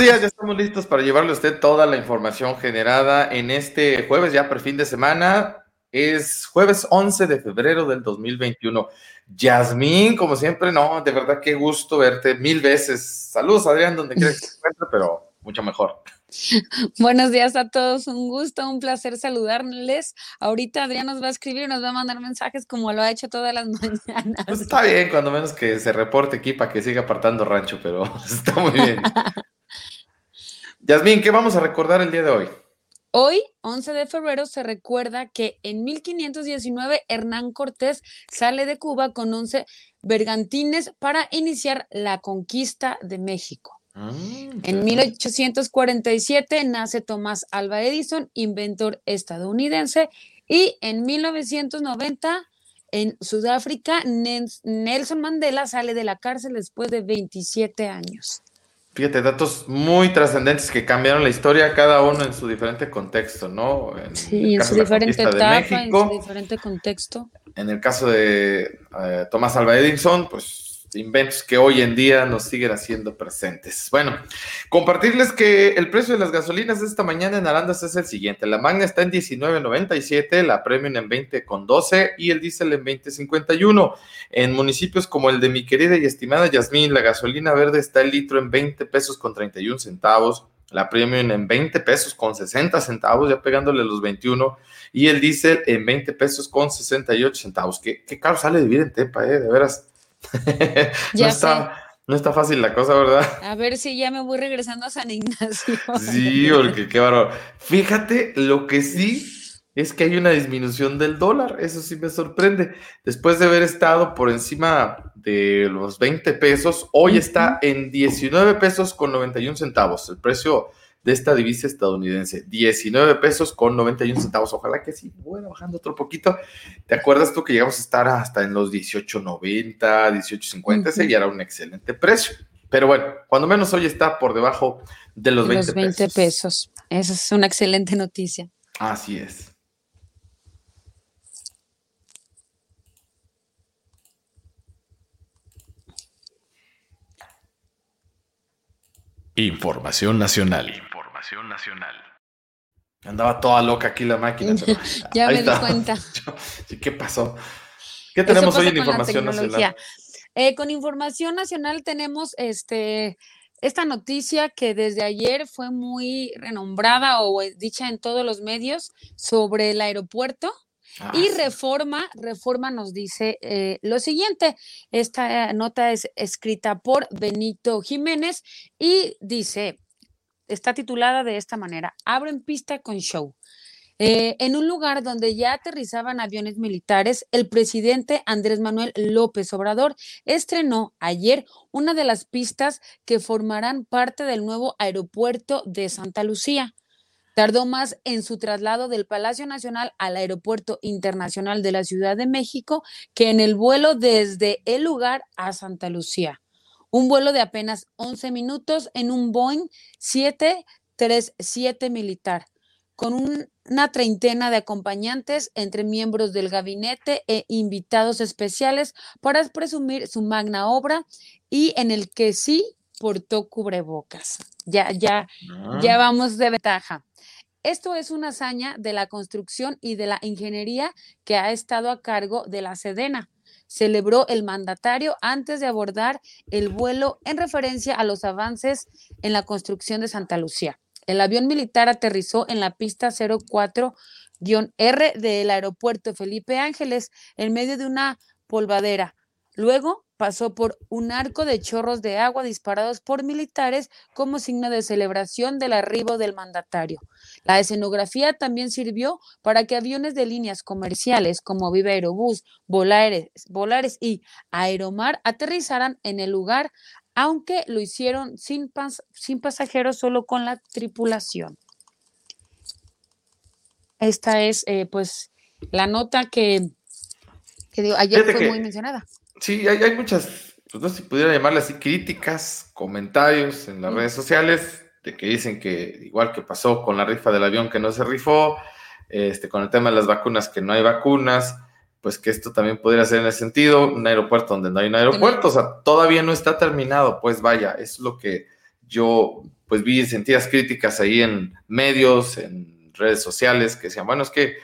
Días, ya estamos listos para llevarle a usted toda la información generada en este jueves, ya por fin de semana. Es jueves 11 de febrero del 2021. Yasmín, como siempre, no, de verdad qué gusto verte mil veces. Saludos, Adrián, donde quiera que se encuentre, pero mucho mejor. Buenos días a todos, un gusto, un placer saludarles. Ahorita Adrián nos va a escribir y nos va a mandar mensajes como lo ha hecho todas las mañanas. Pues está bien, cuando menos que se reporte aquí para que siga apartando rancho, pero está muy bien. Yasmín, ¿qué vamos a recordar el día de hoy? Hoy, 11 de febrero, se recuerda que en 1519 Hernán Cortés sale de Cuba con 11 bergantines para iniciar la conquista de México. Ah, en 1847 nace Tomás Alva Edison, inventor estadounidense, y en 1990 en Sudáfrica Nelson Mandela sale de la cárcel después de 27 años. Fíjate, datos muy trascendentes que cambiaron la historia, cada uno en su diferente contexto, ¿no? En sí, en su diferente etapa, en su diferente contexto. En el caso de eh, Tomás Alva Edison, pues inventos que hoy en día nos siguen haciendo presentes. Bueno, compartirles que el precio de las gasolinas esta mañana en Arandas es el siguiente. La Magna está en 19.97, la Premium en 20.12 y el diésel en 20.51. En municipios como el de mi querida y estimada Yasmín, la gasolina verde está el litro en 20 pesos con 31 centavos, la Premium en 20 pesos con 60 centavos, ya pegándole los 21, y el diésel en 20 pesos con 68 centavos. Qué, qué caro sale vivir en Tepa, eh, de veras no, está, no está fácil la cosa, ¿verdad? A ver si ya me voy regresando a San Ignacio. Sí, porque qué bárbaro. Fíjate, lo que sí es que hay una disminución del dólar, eso sí me sorprende. Después de haber estado por encima de los 20 pesos, hoy está en 19 pesos con 91 centavos. El precio de esta divisa estadounidense. 19 pesos con 91 centavos. Ojalá que sí, bueno, bajando otro poquito. ¿Te acuerdas tú que llegamos a estar hasta en los 18.90, 18.50? Ese ya era un excelente precio. Pero bueno, cuando menos hoy está por debajo de los, 20, 20 pesos. Esa es una excelente noticia. Así es. Información nacional nacional. Andaba toda loca aquí la máquina. ya me di cuenta. ¿Qué pasó? ¿Qué tenemos hoy en información nacional? Eh, con información nacional tenemos este esta noticia que desde ayer fue muy renombrada o dicha en todos los medios sobre el aeropuerto. Ah, y Reforma, Reforma nos dice eh, lo siguiente, esta nota es escrita por Benito Jiménez y dice, está titulada de esta manera, Abren pista con show. Eh, en un lugar donde ya aterrizaban aviones militares, el presidente Andrés Manuel López Obrador estrenó ayer una de las pistas que formarán parte del nuevo aeropuerto de Santa Lucía. Tardó más en su traslado del Palacio Nacional al Aeropuerto Internacional de la Ciudad de México que en el vuelo desde el lugar a Santa Lucía un vuelo de apenas 11 minutos en un Boeing 737 militar, con una treintena de acompañantes entre miembros del gabinete e invitados especiales para presumir su magna obra y en el que sí portó cubrebocas. Ya, ya, ya ah. vamos de ventaja. Esto es una hazaña de la construcción y de la ingeniería que ha estado a cargo de la Sedena celebró el mandatario antes de abordar el vuelo en referencia a los avances en la construcción de Santa Lucía. El avión militar aterrizó en la pista 04-R del aeropuerto Felipe Ángeles en medio de una polvadera. Luego pasó por un arco de chorros de agua disparados por militares como signo de celebración del arribo del mandatario. La escenografía también sirvió para que aviones de líneas comerciales como Viva Aerobús, Volares, Volares y Aeromar aterrizaran en el lugar, aunque lo hicieron sin, sin pasajeros, solo con la tripulación. Esta es, eh, pues, la nota que, ayer fue muy mencionada. Sí, hay, muchas, pues no sé si pudiera llamarle así, críticas, comentarios en las redes sociales, de que dicen que igual que pasó con la rifa del avión que no se rifó, este, con el tema de las vacunas que no hay vacunas, pues que esto también podría ser en ese sentido, un aeropuerto donde no hay un aeropuerto, o sea, todavía no está terminado, pues vaya, es lo que yo pues vi sentidas críticas ahí en medios, en redes sociales, que decían, bueno, es que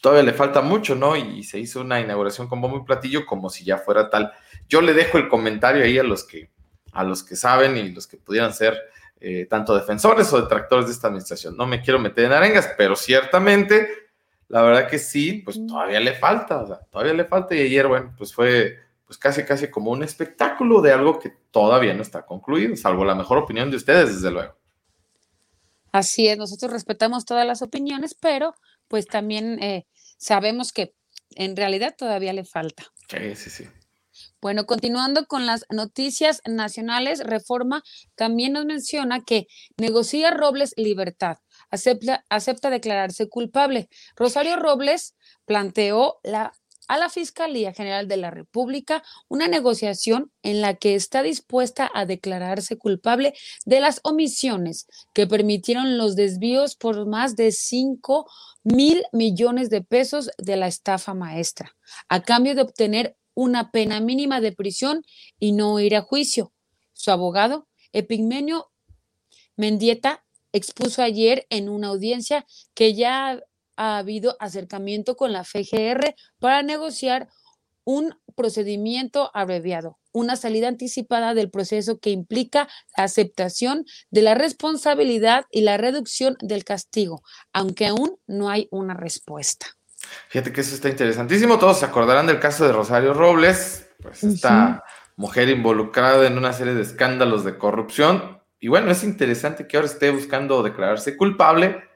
todavía le falta mucho, ¿no? Y se hizo una inauguración con bombo y platillo como si ya fuera tal. Yo le dejo el comentario ahí a los que, a los que saben y los que pudieran ser eh, tanto defensores o detractores de esta administración. No me quiero meter en arengas, pero ciertamente, la verdad que sí, pues todavía le falta, o sea, todavía le falta. Y ayer, bueno, pues fue pues casi, casi como un espectáculo de algo que todavía no está concluido, salvo la mejor opinión de ustedes, desde luego. Así es, nosotros respetamos todas las opiniones, pero pues también eh, sabemos que en realidad todavía le falta. Sí, sí, sí. Bueno, continuando con las noticias nacionales, Reforma también nos menciona que negocia Robles libertad, acepta, acepta declararse culpable. Rosario Robles planteó la a la Fiscalía General de la República una negociación en la que está dispuesta a declararse culpable de las omisiones que permitieron los desvíos por más de 5 mil millones de pesos de la estafa maestra, a cambio de obtener una pena mínima de prisión y no ir a juicio. Su abogado, Epigmenio Mendieta, expuso ayer en una audiencia que ya ha habido acercamiento con la FGR para negociar un procedimiento abreviado, una salida anticipada del proceso que implica la aceptación de la responsabilidad y la reducción del castigo, aunque aún no hay una respuesta. Fíjate que eso está interesantísimo. Todos se acordarán del caso de Rosario Robles, pues esta mujer involucrada en una serie de escándalos de corrupción. Y bueno, es interesante que ahora esté buscando declararse culpable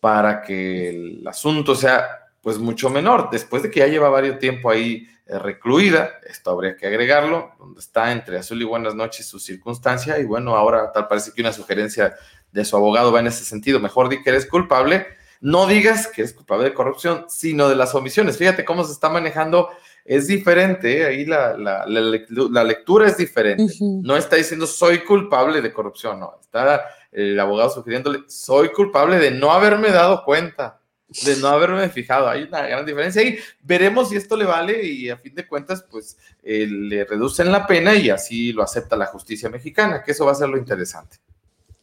para que el asunto sea pues mucho menor. Después de que ya lleva varios tiempo ahí eh, recluida, esto habría que agregarlo, donde está entre azul y buenas noches su circunstancia, y bueno, ahora tal parece que una sugerencia de su abogado va en ese sentido, mejor di que eres culpable, no digas que eres culpable de corrupción, sino de las omisiones. Fíjate cómo se está manejando, es diferente, ¿eh? ahí la, la, lectura es diferente. No está diciendo soy culpable de corrupción, no, está el abogado sugiriéndole, soy culpable de no haberme dado cuenta, de no haberme fijado. Hay una gran diferencia ahí. Veremos si esto le vale y a fin de cuentas, pues eh, le reducen la pena y así lo acepta la justicia mexicana, que eso va a ser lo interesante.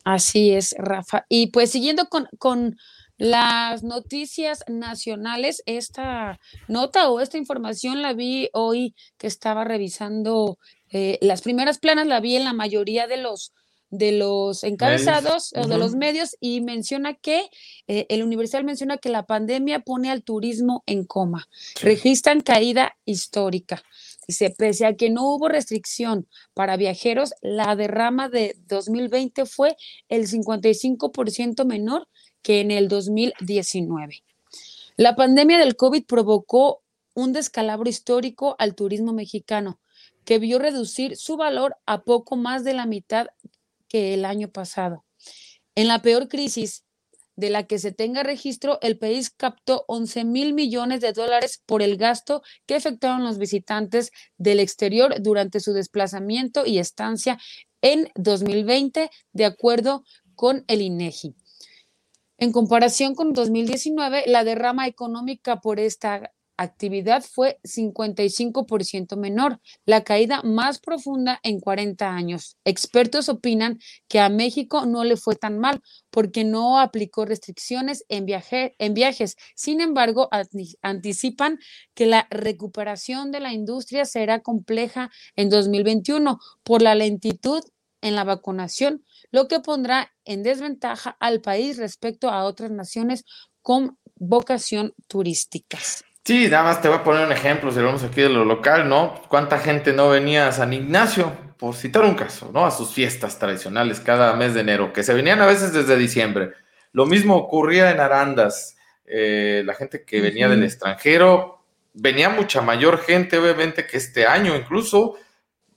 Así es, Rafa. Y pues siguiendo con, con las noticias nacionales, esta nota o esta información la vi hoy que estaba revisando eh, las primeras planas, la vi en la mayoría de los de los encabezados o de los medios y menciona que eh, el Universal menciona que la pandemia pone al turismo en coma, registran caída histórica. Dice, pese a que no hubo restricción para viajeros, la derrama de 2020 fue el 55% menor que en el 2019. La pandemia del COVID provocó un descalabro histórico al turismo mexicano, que vio reducir su valor a poco más de la mitad que el año pasado. En la peor crisis de la que se tenga registro, el país captó 11 mil millones de dólares por el gasto que efectuaron los visitantes del exterior durante su desplazamiento y estancia en 2020, de acuerdo con el INEGI. En comparación con 2019, la derrama económica por esta actividad fue 55% menor, la caída más profunda en 40 años. Expertos opinan que a México no le fue tan mal porque no aplicó restricciones en, viaje, en viajes. Sin embargo, anticipan que la recuperación de la industria será compleja en 2021 por la lentitud en la vacunación, lo que pondrá en desventaja al país respecto a otras naciones con vocación turísticas. Sí, nada más te voy a poner un ejemplo, si vamos aquí de lo local, ¿no? ¿Cuánta gente no venía a San Ignacio, por citar un caso, ¿no? A sus fiestas tradicionales cada mes de enero, que se venían a veces desde diciembre. Lo mismo ocurría en Arandas. Eh, la gente que venía del extranjero, venía mucha mayor gente, obviamente, que este año incluso.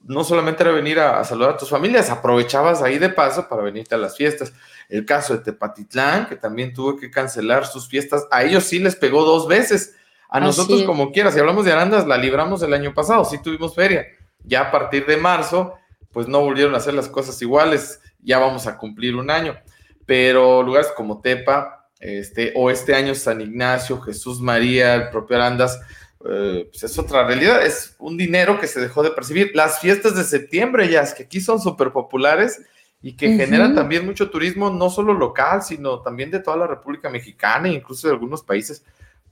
No solamente era venir a, a saludar a tus familias, aprovechabas ahí de paso para venirte a las fiestas. El caso de Tepatitlán, que también tuvo que cancelar sus fiestas, a ellos sí les pegó dos veces a nosotros, como quieras, si hablamos de Arandas, la libramos el año pasado, sí tuvimos feria. Ya a partir de marzo, pues no volvieron a hacer las cosas iguales, ya vamos a cumplir un año. Pero lugares como Tepa, este, o este año San Ignacio, Jesús María, el propio Arandas, eh, pues es otra realidad, es un dinero que se dejó de percibir. Las fiestas de septiembre ya, es que aquí son súper populares y que genera también mucho turismo, no solo local, sino también de toda la República Mexicana e incluso de algunos países,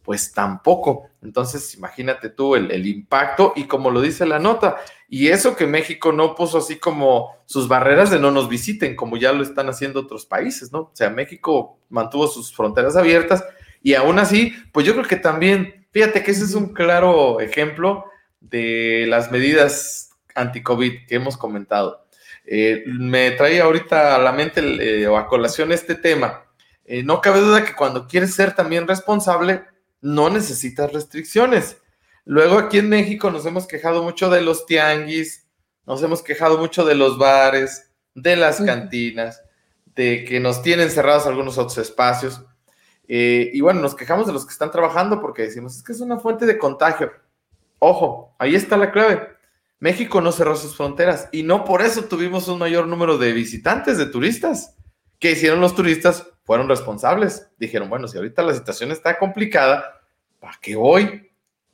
pues tampoco. Entonces, imagínate tú el, el, impacto y como lo dice la nota, y eso que México no puso así como sus barreras de no nos visiten, como ya lo están haciendo otros países, ¿no? O sea, México mantuvo sus fronteras abiertas y aún así, pues yo creo que también, fíjate que ese es un claro ejemplo de las medidas anti-COVID que hemos comentado eh, me trae ahorita a la mente eh, o a colación este tema. Eh, no cabe duda que cuando quieres ser también responsable, no necesitas restricciones. Luego aquí en México nos hemos quejado mucho de los tianguis, nos hemos quejado mucho de los bares, de las cantinas, de que nos tienen cerrados algunos otros espacios. y bueno, nos quejamos de los que están trabajando porque decimos, es que es una fuente de contagio. Ojo, ahí está la clave México no cerró sus fronteras y no por eso tuvimos un mayor número de visitantes, de turistas. ¿Qué hicieron los turistas? Fueron responsables. Dijeron, bueno, si ahorita la situación está complicada, ¿para qué voy?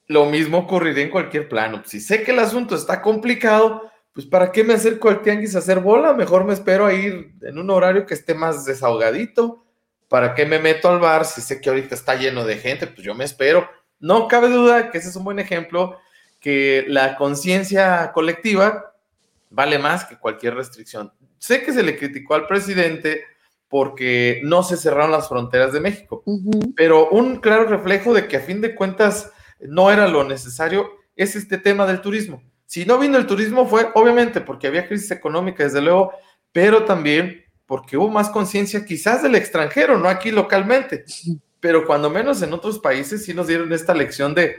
Lo mismo ocurriría en cualquier plano. Si sé que el asunto está complicado, pues ¿para qué me acerco al tianguis a hacer bola? Mejor me espero a ir en un horario que esté más desahogadito. ¿Para qué me meto al bar si sé que ahorita está lleno de gente? Pues yo me espero. No cabe duda que ese es un buen ejemplo que la conciencia colectiva vale más que cualquier restricción. Sé que se le criticó al presidente porque no se cerraron las fronteras de México, pero un claro reflejo de que a fin de cuentas no era lo necesario es este tema del turismo. Si no vino el turismo fue obviamente porque había crisis económica, desde luego, pero también porque hubo más conciencia quizás del extranjero, no aquí localmente, pero cuando menos en otros países sí nos dieron esta lección de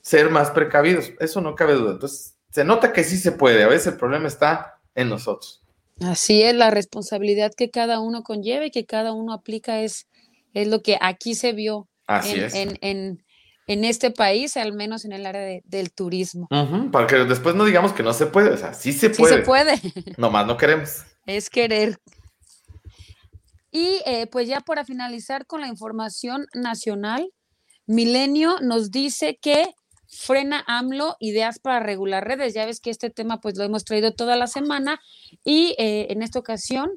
ser más precavidos. Eso no cabe duda. Entonces, se nota que sí se puede. A veces el problema está en nosotros. Así es, la responsabilidad que cada uno conlleva y que cada uno aplica es, es lo que aquí se vio Así en, en, en, este país, al menos en el área del turismo. para que después no digamos que no se puede, o sea, sí se puede. Sí se puede. Nomás no queremos. Es querer. Y eh, pues ya para finalizar con la información nacional, Milenio nos dice que frena AMLO ideas para regular redes. Ya ves que este tema pues lo hemos traído toda la semana y eh, en esta ocasión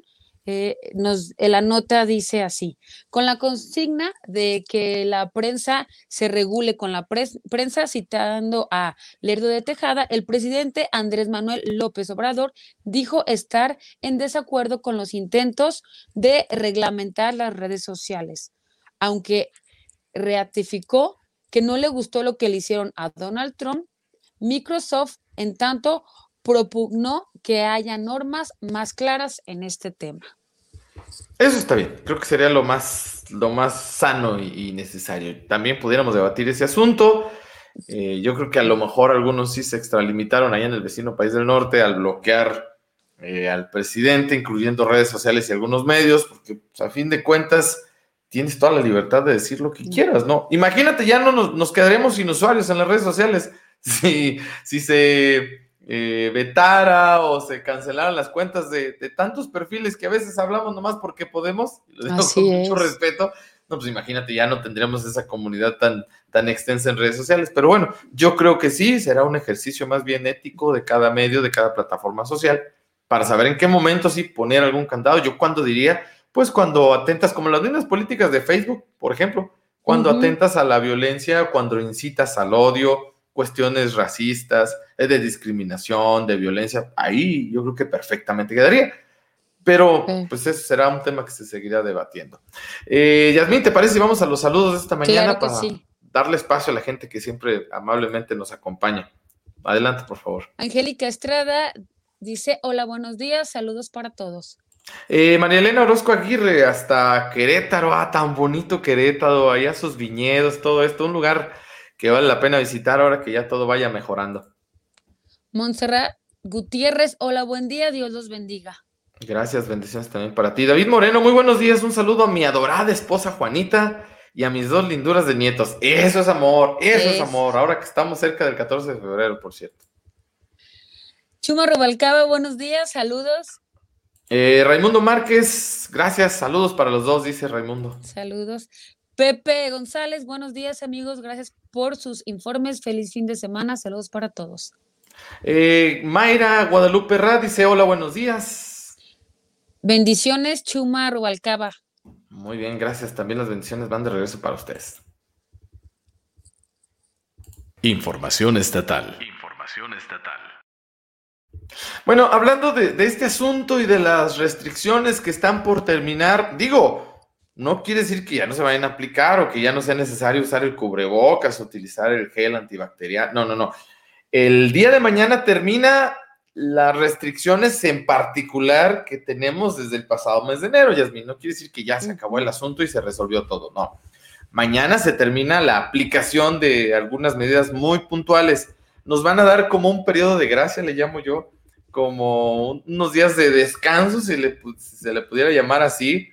eh, nos, la nota dice así, con la consigna de que la prensa se regule con la prensa, citando a Lerdo de Tejada, el presidente Andrés Manuel López Obrador dijo estar en desacuerdo con los intentos de reglamentar las redes sociales, aunque ratificó que no le gustó lo que le hicieron a Donald Trump, Microsoft, en tanto, propugnó que haya normas más claras en este tema. Eso está bien, creo que sería lo más, lo más sano y, necesario. También pudiéramos debatir ese asunto. Eh, yo creo que a lo mejor algunos sí se extralimitaron allá en el vecino país del norte al bloquear eh, al presidente, incluyendo redes sociales y algunos medios, porque pues, a fin de cuentas tienes toda la libertad de decir lo que quieras, ¿no? Imagínate, ya no nos, nos quedaremos sin usuarios en las redes sociales. Si, si se eh, vetara o se cancelaran las cuentas de, tantos perfiles que a veces hablamos nomás porque podemos, lo digo con mucho respeto, no, pues imagínate, ya no tendríamos esa comunidad tan, tan extensa en redes sociales. Pero bueno, yo creo que sí, será un ejercicio más bien ético de cada medio, de cada plataforma social, para saber en qué momento sí poner algún candado. Yo cuando diría, pues cuando atentas, como las mismas políticas de Facebook, por ejemplo, cuando atentas a la violencia, cuando incitas al odio, cuestiones racistas, eh, de discriminación, de violencia, ahí yo creo que perfectamente quedaría. Pero pues ese será un tema que se seguirá debatiendo. Eh, Yasmín, ¿te parece si vamos a los saludos de esta mañana para darle espacio a la gente que siempre amablemente nos acompaña? Adelante, por favor. Angélica Estrada dice, hola, buenos días, saludos para todos. Eh, María Elena Orozco Aguirre, hasta Querétaro, ah, tan bonito Querétaro, allá sus viñedos, todo esto, un lugar que vale la pena visitar ahora que ya todo vaya mejorando. Montserrat Gutiérrez, hola, buen día, Dios los bendiga. Gracias, bendiciones también para ti. David Moreno, muy buenos días, un saludo a mi adorada esposa Juanita y a mis dos linduras de nietos. Eso es amor, eso es, amor, ahora que estamos cerca del 14 de febrero, por cierto. Chuma Rubalcaba, buenos días, saludos. Eh, Raimundo Márquez, gracias, saludos para los dos, dice Raimundo. Saludos. Pepe González, buenos días amigos, gracias por sus informes, feliz fin de semana, saludos para todos. Eh, Mayra Guadalupe Rad dice, hola, buenos días. Bendiciones, Chuma Rubalcaba. Muy bien, gracias. También las bendiciones van de regreso para ustedes. Información estatal. Información estatal. Bueno, hablando de, de, este asunto y de las restricciones que están por terminar, digo, no quiere decir que ya no se vayan a aplicar o que ya no sea necesario usar el cubrebocas, utilizar el gel antibacterial. No, no, no. El día de mañana termina las restricciones en particular que tenemos desde el pasado mes de enero, Yasmin. No quiere decir que ya se acabó el asunto y se resolvió todo, no. Mañana se termina la aplicación de algunas medidas muy puntuales. Nos van a dar como un periodo de gracia, le llamo yo, como unos días de descanso, si, le, se le pudiera llamar así,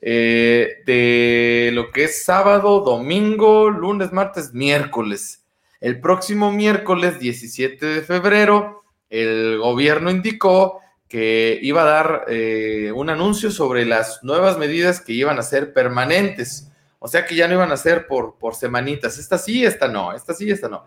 eh, de lo que es sábado, domingo, lunes, martes, miércoles. El próximo miércoles 17 de febrero el gobierno indicó que iba a dar eh, un anuncio sobre las nuevas medidas que iban a ser permanentes. O sea que ya no iban a ser por, por semanitas. Esta sí, esta no, esta sí, esta no.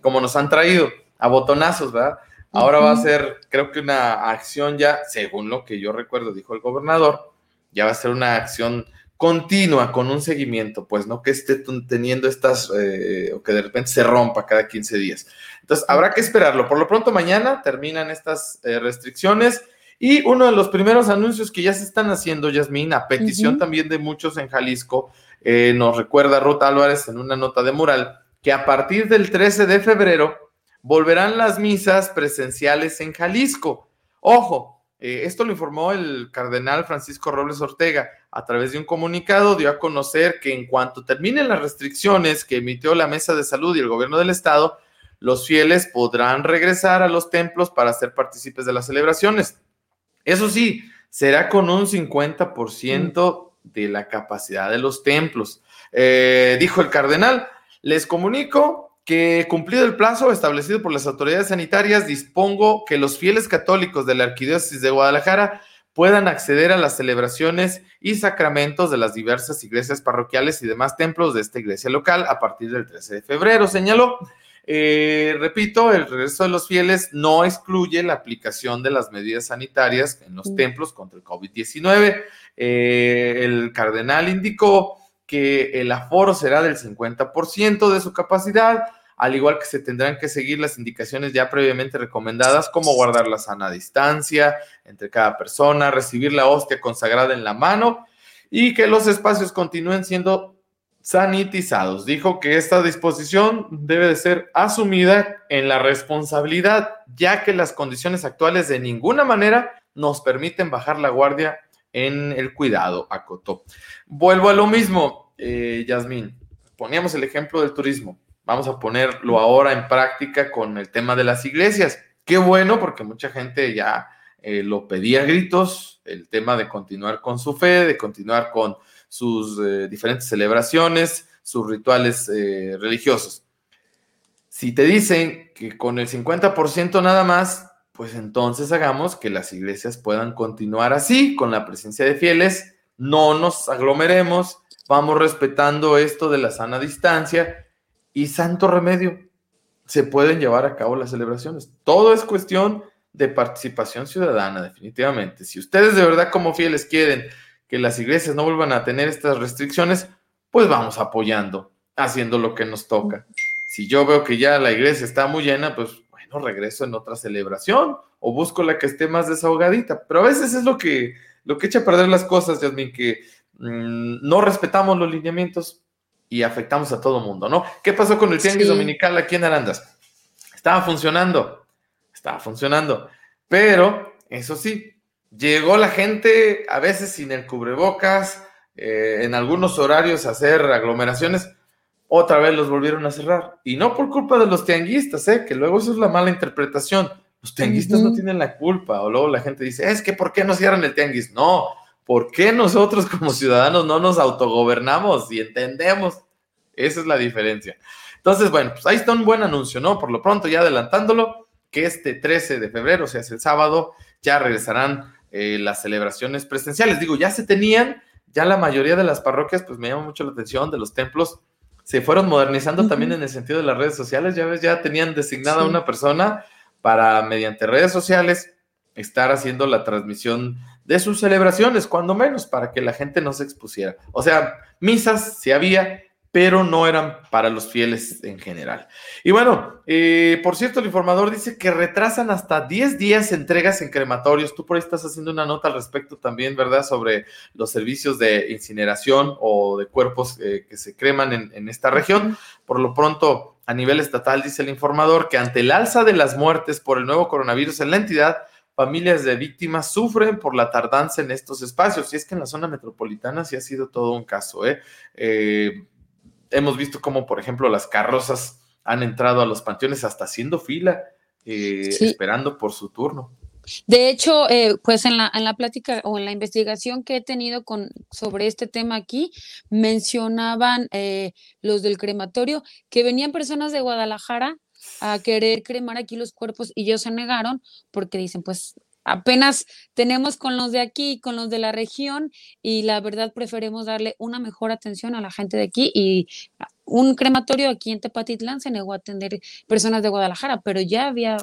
Como nos han traído a botonazos, ¿verdad? Ahora va a ser, creo que una acción ya, según lo que yo recuerdo, dijo el gobernador, ya va a ser una acción continua con un seguimiento, pues no que esté teniendo estas, eh, o que de repente se rompa cada 15 días. Entonces, habrá que esperarlo. Por lo pronto, mañana terminan estas eh, restricciones y uno de los primeros anuncios que ya se están haciendo, Yasmín, a petición también de muchos en Jalisco, eh, nos recuerda Ruth Álvarez en una nota de mural, que a partir del 13 de febrero volverán las misas presenciales en Jalisco. Ojo, eh, esto lo informó el cardenal Francisco Robles Ortega. A través de un comunicado dio a conocer que en cuanto terminen las restricciones que emitió la Mesa de Salud y el gobierno del estado, los fieles podrán regresar a los templos para ser partícipes de las celebraciones. Eso sí, será con un 50% de la capacidad de los templos. Eh, dijo el cardenal, les comunico que cumplido el plazo establecido por las autoridades sanitarias, dispongo que los fieles católicos de la Arquidiócesis de Guadalajara puedan acceder a las celebraciones y sacramentos de las diversas iglesias parroquiales y demás templos de esta iglesia local a partir del 13 de febrero, señaló. Eh, repito, el regreso de los fieles no excluye la aplicación de las medidas sanitarias en los templos contra el COVID-19. Eh, el cardenal indicó que el aforo será del 50% de su capacidad, al igual que se tendrán que seguir las indicaciones ya previamente recomendadas, como guardar la sana distancia entre cada persona, recibir la hostia consagrada en la mano y que los espacios continúen siendo sanitizados. Dijo que esta disposición debe de ser asumida en la responsabilidad, ya que las condiciones actuales de ninguna manera nos permiten bajar la guardia en el cuidado, acotó. Vuelvo a lo mismo, eh, Yasmín. Poníamos el ejemplo del turismo. Vamos a ponerlo ahora en práctica con el tema de las iglesias. Qué bueno, porque mucha gente ya eh, lo pedía a gritos, el tema de continuar con su fe, de continuar con sus eh, diferentes celebraciones, sus rituales religiosos. Si te dicen que con el 50% nada más, pues entonces hagamos que las iglesias puedan continuar así, con la presencia de fieles, no nos aglomeremos, vamos respetando esto de la sana distancia y santo remedio, se pueden llevar a cabo las celebraciones. Todo es cuestión de participación ciudadana, definitivamente. Si ustedes de verdad como fieles quieren que las iglesias no vuelvan a tener estas restricciones, pues vamos apoyando, haciendo lo que nos toca. Si yo veo que ya la iglesia está muy llena, pues no regreso en otra celebración o busco la que esté más desahogadita. Pero a veces es lo que, lo que echa a perder las cosas, Jasmine, que mm, no respetamos los lineamientos y afectamos a todo mundo, ¿no? ¿Qué pasó con el tianguis dominical aquí en Arandas? Estaba funcionando, estaba funcionando, pero eso sí, llegó la gente a veces sin el cubrebocas, eh, en algunos horarios a hacer aglomeraciones otra vez los volvieron a cerrar. Y no por culpa de los tianguistas, ¿eh? que luego eso es la mala interpretación. Los tianguistas no tienen la culpa. O luego la gente dice, es que ¿por qué no cierran el tianguis? No, ¿por qué nosotros como ciudadanos no nos autogobernamos y entendemos? Esa es la diferencia. Entonces, bueno, pues ahí está un buen anuncio, ¿no? Por lo pronto, ya adelantándolo, que este 13 de febrero, o sea, es el sábado, ya regresarán eh, las celebraciones presenciales. Digo, ya se tenían, ya la mayoría de las parroquias, pues me llama mucho la atención, de los templos, se fueron modernizando también en el sentido de las redes sociales. Ya ves, ya tenían designada una persona para, mediante redes sociales, estar haciendo la transmisión de sus celebraciones, cuando menos, para que la gente no se expusiera. O sea, misas si había, pero no eran para los fieles en general. Y bueno, eh, por cierto, el informador dice que retrasan hasta 10 días entregas en crematorios. Tú por ahí estás haciendo una nota al respecto también, ¿verdad? Sobre los servicios de incineración o de cuerpos eh, que se creman en, en esta región. Por lo pronto, a nivel estatal, dice el informador que ante el alza de las muertes por el nuevo coronavirus en la entidad, familias de víctimas sufren por la tardanza en estos espacios. Y es que en la zona metropolitana sí ha sido todo un caso. ¿eh? eh hemos visto cómo, por ejemplo, las carrozas han entrado a los panteones hasta haciendo fila, eh, esperando por su turno. De hecho, eh, pues en la, en la plática o en la investigación que he tenido con, sobre este tema aquí, mencionaban eh, los del crematorio que venían personas de Guadalajara a querer cremar aquí los cuerpos y ellos se negaron porque dicen, pues apenas tenemos con los de aquí, con los de la región y la verdad preferimos darle una mejor atención a la gente de aquí y un crematorio aquí en Tepatitlán se negó a atender personas de Guadalajara, pero ya había,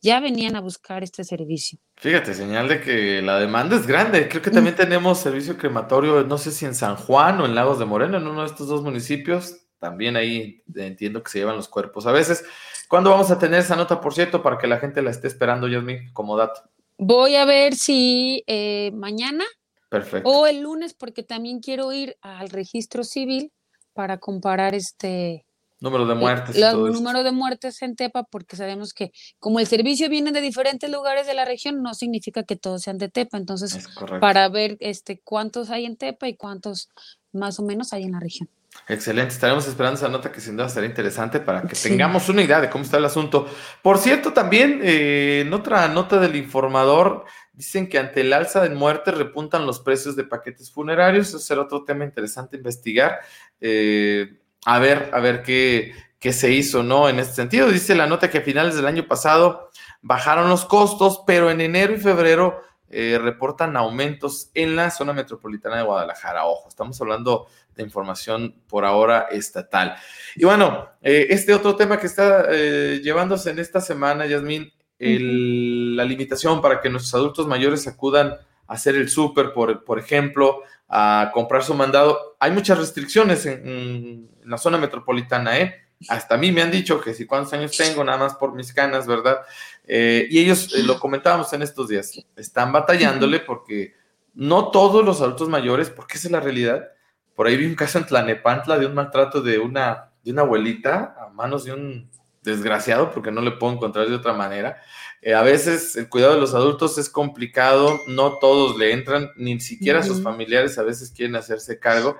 ya venían a buscar este servicio. Fíjate, señal de que la demanda es grande. Creo que también mm. tenemos servicio crematorio, no sé si en San Juan o en Lagos de Moreno, en uno de estos dos municipios. También ahí entiendo que se llevan los cuerpos a veces. ¿Cuándo vamos a tener esa nota, por cierto, para que la gente la esté esperando, Yasmin, como dato? Voy a ver si eh, mañana Perfecto. o el lunes, porque también quiero ir al registro civil para comparar este número de eh, muertes. El, número de muertes en Tepa, porque sabemos que como el servicio viene de diferentes lugares de la región, no significa que todos sean de Tepa. Entonces, para ver este cuántos hay en Tepa y cuántos más o menos hay en la región. Excelente, estaremos esperando esa nota que sin duda será interesante para que tengamos una idea de cómo está el asunto. Por cierto, también eh, en otra nota del informador dicen que ante el alza de muerte repuntan los precios de paquetes funerarios. Ese será otro tema interesante investigar. Eh, a ver, a ver qué, qué se hizo, ¿no? En este sentido, dice la nota que a finales del año pasado bajaron los costos, pero en enero y febrero eh, reportan aumentos en la zona metropolitana de Guadalajara. Ojo, estamos hablando de información por ahora estatal. Y bueno, eh, este otro tema que está eh, llevándose en esta semana, Yasmín, la limitación para que nuestros adultos mayores acudan a hacer el súper, por, por ejemplo, a comprar su mandado. Hay muchas restricciones en, en, la zona metropolitana, ¿eh? Hasta a mí me han dicho que si cuántos años tengo, nada más por mis canas, ¿verdad? Eh, y ellos, eh, lo comentábamos en estos días, están batallándole porque no todos los adultos mayores, porque esa es la realidad. Por ahí vi un caso en Tlanepantla de un maltrato de una, de una abuelita a manos de un desgraciado, porque no le puedo encontrar de otra manera. Eh, a veces el cuidado de los adultos es complicado, no todos le entran, ni siquiera sus familiares a veces quieren hacerse cargo.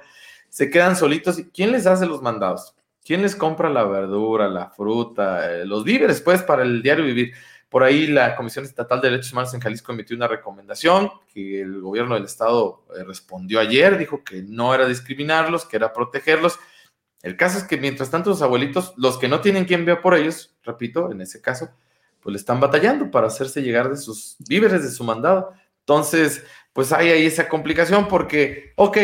Se quedan solitos. ¿Y quién les hace los mandados? ¿Quién les compra la verdura, la fruta, los víveres, pues, para el diario vivir? Por ahí la Comisión Estatal de Derechos Humanos en Jalisco emitió una recomendación que el gobierno del estado eh, respondió ayer, dijo que no era discriminarlos, que era protegerlos. El caso es que mientras tanto los abuelitos, los que no tienen quien vea por ellos, repito, en ese caso, pues le están batallando para hacerse llegar de sus víveres, de su mandado. Entonces, pues hay ahí esa complicación porque, ok,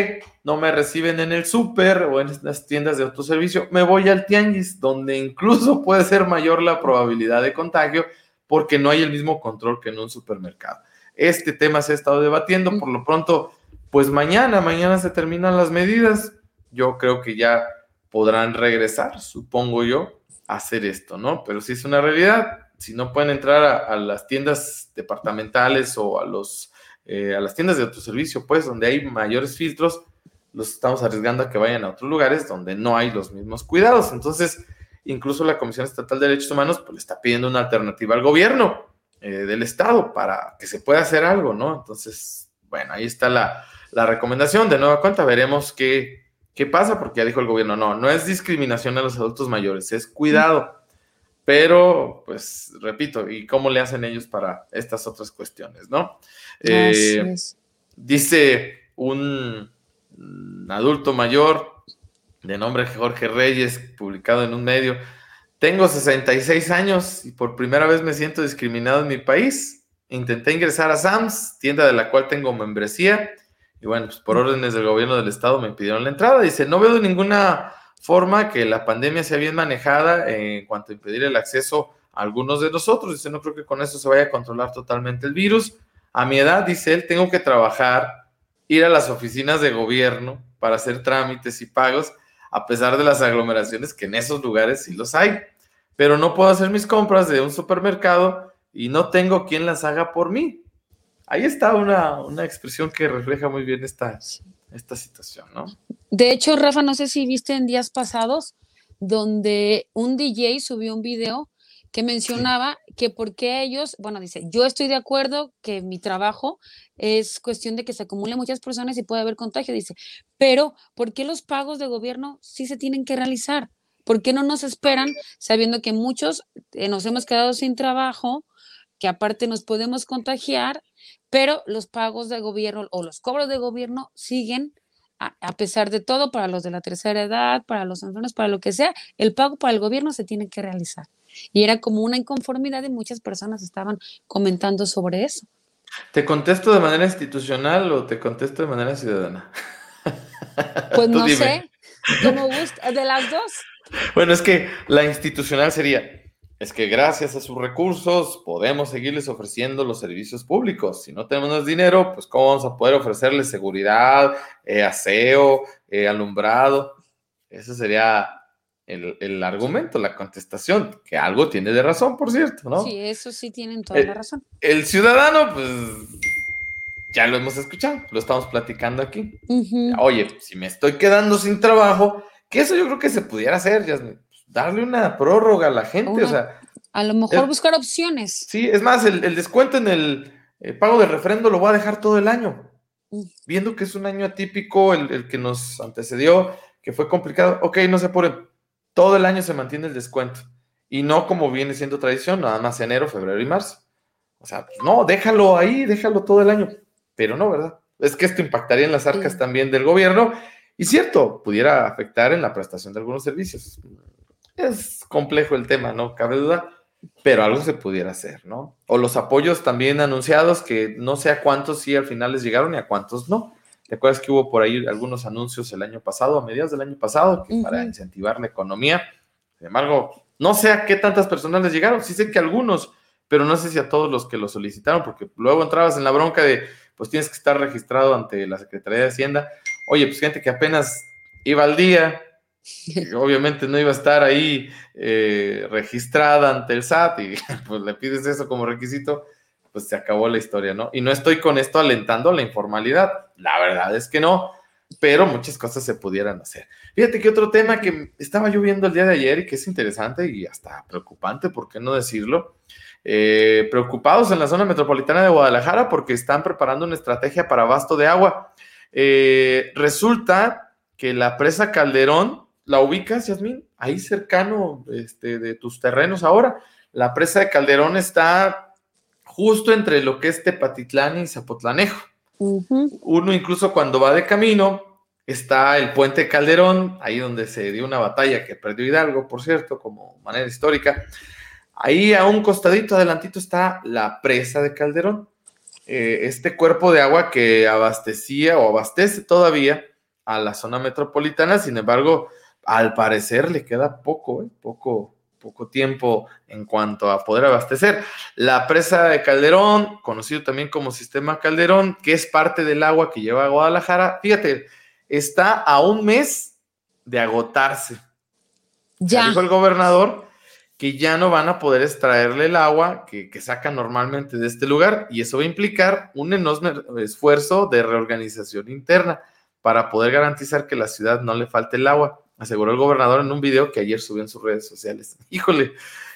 no me reciben en el súper o en las tiendas de autoservicio, me voy al tianguis, donde incluso puede ser mayor la probabilidad de contagio porque no hay el mismo control que en un supermercado. Este tema se ha estado debatiendo, por lo pronto, pues mañana, mañana se terminan las medidas. Yo creo que ya podrán regresar, supongo yo, a hacer esto, ¿no? Pero si es una realidad, si no pueden entrar a, las tiendas departamentales o a, los, eh, a las tiendas de autoservicio, pues donde hay mayores filtros, los estamos arriesgando a que vayan a otros lugares donde no hay los mismos cuidados. Entonces, Incluso la Comisión Estatal de Derechos Humanos pues, le está pidiendo una alternativa al gobierno eh, del Estado para que se pueda hacer algo, ¿no? Entonces, bueno, ahí está la, recomendación. De nueva cuenta, veremos qué, qué pasa, porque ya dijo el gobierno, no, no es discriminación a los adultos mayores, es cuidado. Pero, pues, repito, ¿y cómo le hacen ellos para estas otras cuestiones, no? Eh, dice un adulto mayor de nombre Jorge Reyes, publicado en un medio. Tengo 66 años y por primera vez me siento discriminado en mi país. Intenté ingresar a SAMS, tienda de la cual tengo membresía, y bueno, pues por órdenes del gobierno del estado me pidieron la entrada. Dice, no veo de ninguna forma que la pandemia sea bien manejada en cuanto a impedir el acceso a algunos de nosotros. Dice, no creo que con eso se vaya a controlar totalmente el virus. A mi edad, dice él, tengo que trabajar, ir a las oficinas de gobierno para hacer trámites y pagos, a pesar de las aglomeraciones que en esos lugares sí los hay. Pero no puedo hacer mis compras de un supermercado y no tengo quien las haga por mí. Ahí está una, una expresión que refleja muy bien esta, esta situación, ¿no? De hecho, Rafa, no sé si viste en días pasados donde un DJ subió un video que mencionaba que porque ellos, bueno, dice, yo estoy de acuerdo que mi trabajo es cuestión de que se acumulen muchas personas y puede haber contagio, dice, pero ¿por qué los pagos de gobierno sí se tienen que realizar? ¿Por qué no nos esperan sabiendo que muchos eh, nos hemos quedado sin trabajo, que aparte nos podemos contagiar, pero los pagos de gobierno o los cobros de gobierno siguen a, pesar de todo, para los de la tercera edad, para los enfermos, para lo que sea, el pago para el gobierno se tiene que realizar. Y era como una inconformidad y muchas personas estaban comentando sobre eso. ¿Te contesto de manera institucional o te contesto de manera ciudadana? Pues no sé, como gusta, de las dos. Bueno, es que la institucional sería, es que gracias a sus recursos podemos seguirles ofreciendo los servicios públicos. Si no tenemos dinero, pues cómo vamos a poder ofrecerles seguridad, eh, aseo, eh, alumbrado. Ese sería el, argumento, la contestación, que algo tiene de razón, por cierto, ¿no? Sí, eso sí tienen toda la razón. El ciudadano, pues ya lo hemos escuchado, lo estamos platicando aquí. Oye, si me estoy quedando sin trabajo, que eso yo creo que se pudiera hacer, pues, darle una prórroga a la gente, o sea. A lo mejor buscar opciones. Sí, es más, el, descuento en el, pago de refrendo lo voy a dejar todo el año. Viendo que es un año atípico, el, el que nos antecedió, que fue complicado, ok, no se apuren todo el año se mantiene el descuento. Y no como viene siendo tradición, nada más enero, febrero y marzo. O sea, pues, no, déjalo ahí, déjalo todo el año. Pero no, ¿verdad? Es que esto impactaría en las arcas también del gobierno. Y cierto, pudiera afectar en la prestación de algunos servicios. Es complejo el tema, no cabe duda, pero algo se pudiera hacer, ¿no? O los apoyos también anunciados, que no sé a cuántos sí al final les llegaron y a cuántos no. ¿Te acuerdas que hubo por ahí algunos anuncios el año pasado, a mediados del año pasado, que para incentivar la economía? Sin embargo, no sé a qué tantas personas les llegaron, sí sé que algunos, pero no sé si a todos los que lo solicitaron, porque luego entrabas en la bronca de, pues tienes que estar registrado ante la Secretaría de Hacienda. Oye, pues gente que apenas iba al día, obviamente no iba a estar ahí eh, registrada ante el SAT y pues le pides eso como requisito, pues se acabó la historia, ¿no? Y no estoy con esto alentando la informalidad, la verdad es que no, pero muchas cosas se pudieran hacer. Fíjate que otro tema que estaba yo viendo el día de ayer y que es interesante y hasta preocupante, ¿por qué no decirlo? Eh, preocupados en la zona metropolitana de Guadalajara porque están preparando una estrategia para abasto de agua. Eh, resulta que la presa Calderón, ¿la ubicas, Yasmín? Ahí cercano este, de tus terrenos ahora. La presa de Calderón está justo entre lo que es Tepatitlán y Zapotlanejo. Uno incluso cuando va de camino, está el puente Calderón, ahí donde se dio una batalla que perdió Hidalgo, por cierto, como manera histórica. Ahí a un costadito adelantito está la presa de Calderón, eh, este cuerpo de agua que abastecía o abastece todavía a la zona metropolitana, sin embargo, al parecer le queda poco, ¿eh? poco, poco tiempo en cuanto a poder abastecer. La presa de Calderón, conocido también como Sistema Calderón, que es parte del agua que lleva a Guadalajara, fíjate, está a un mes de agotarse. Ya. Dijo el gobernador que ya no van a poder extraerle el agua que, que sacan normalmente de este lugar y eso va a implicar un enorme esfuerzo de reorganización interna para poder garantizar que la ciudad no le falte el agua aseguró el gobernador en un video que ayer subió en sus redes sociales. Híjole,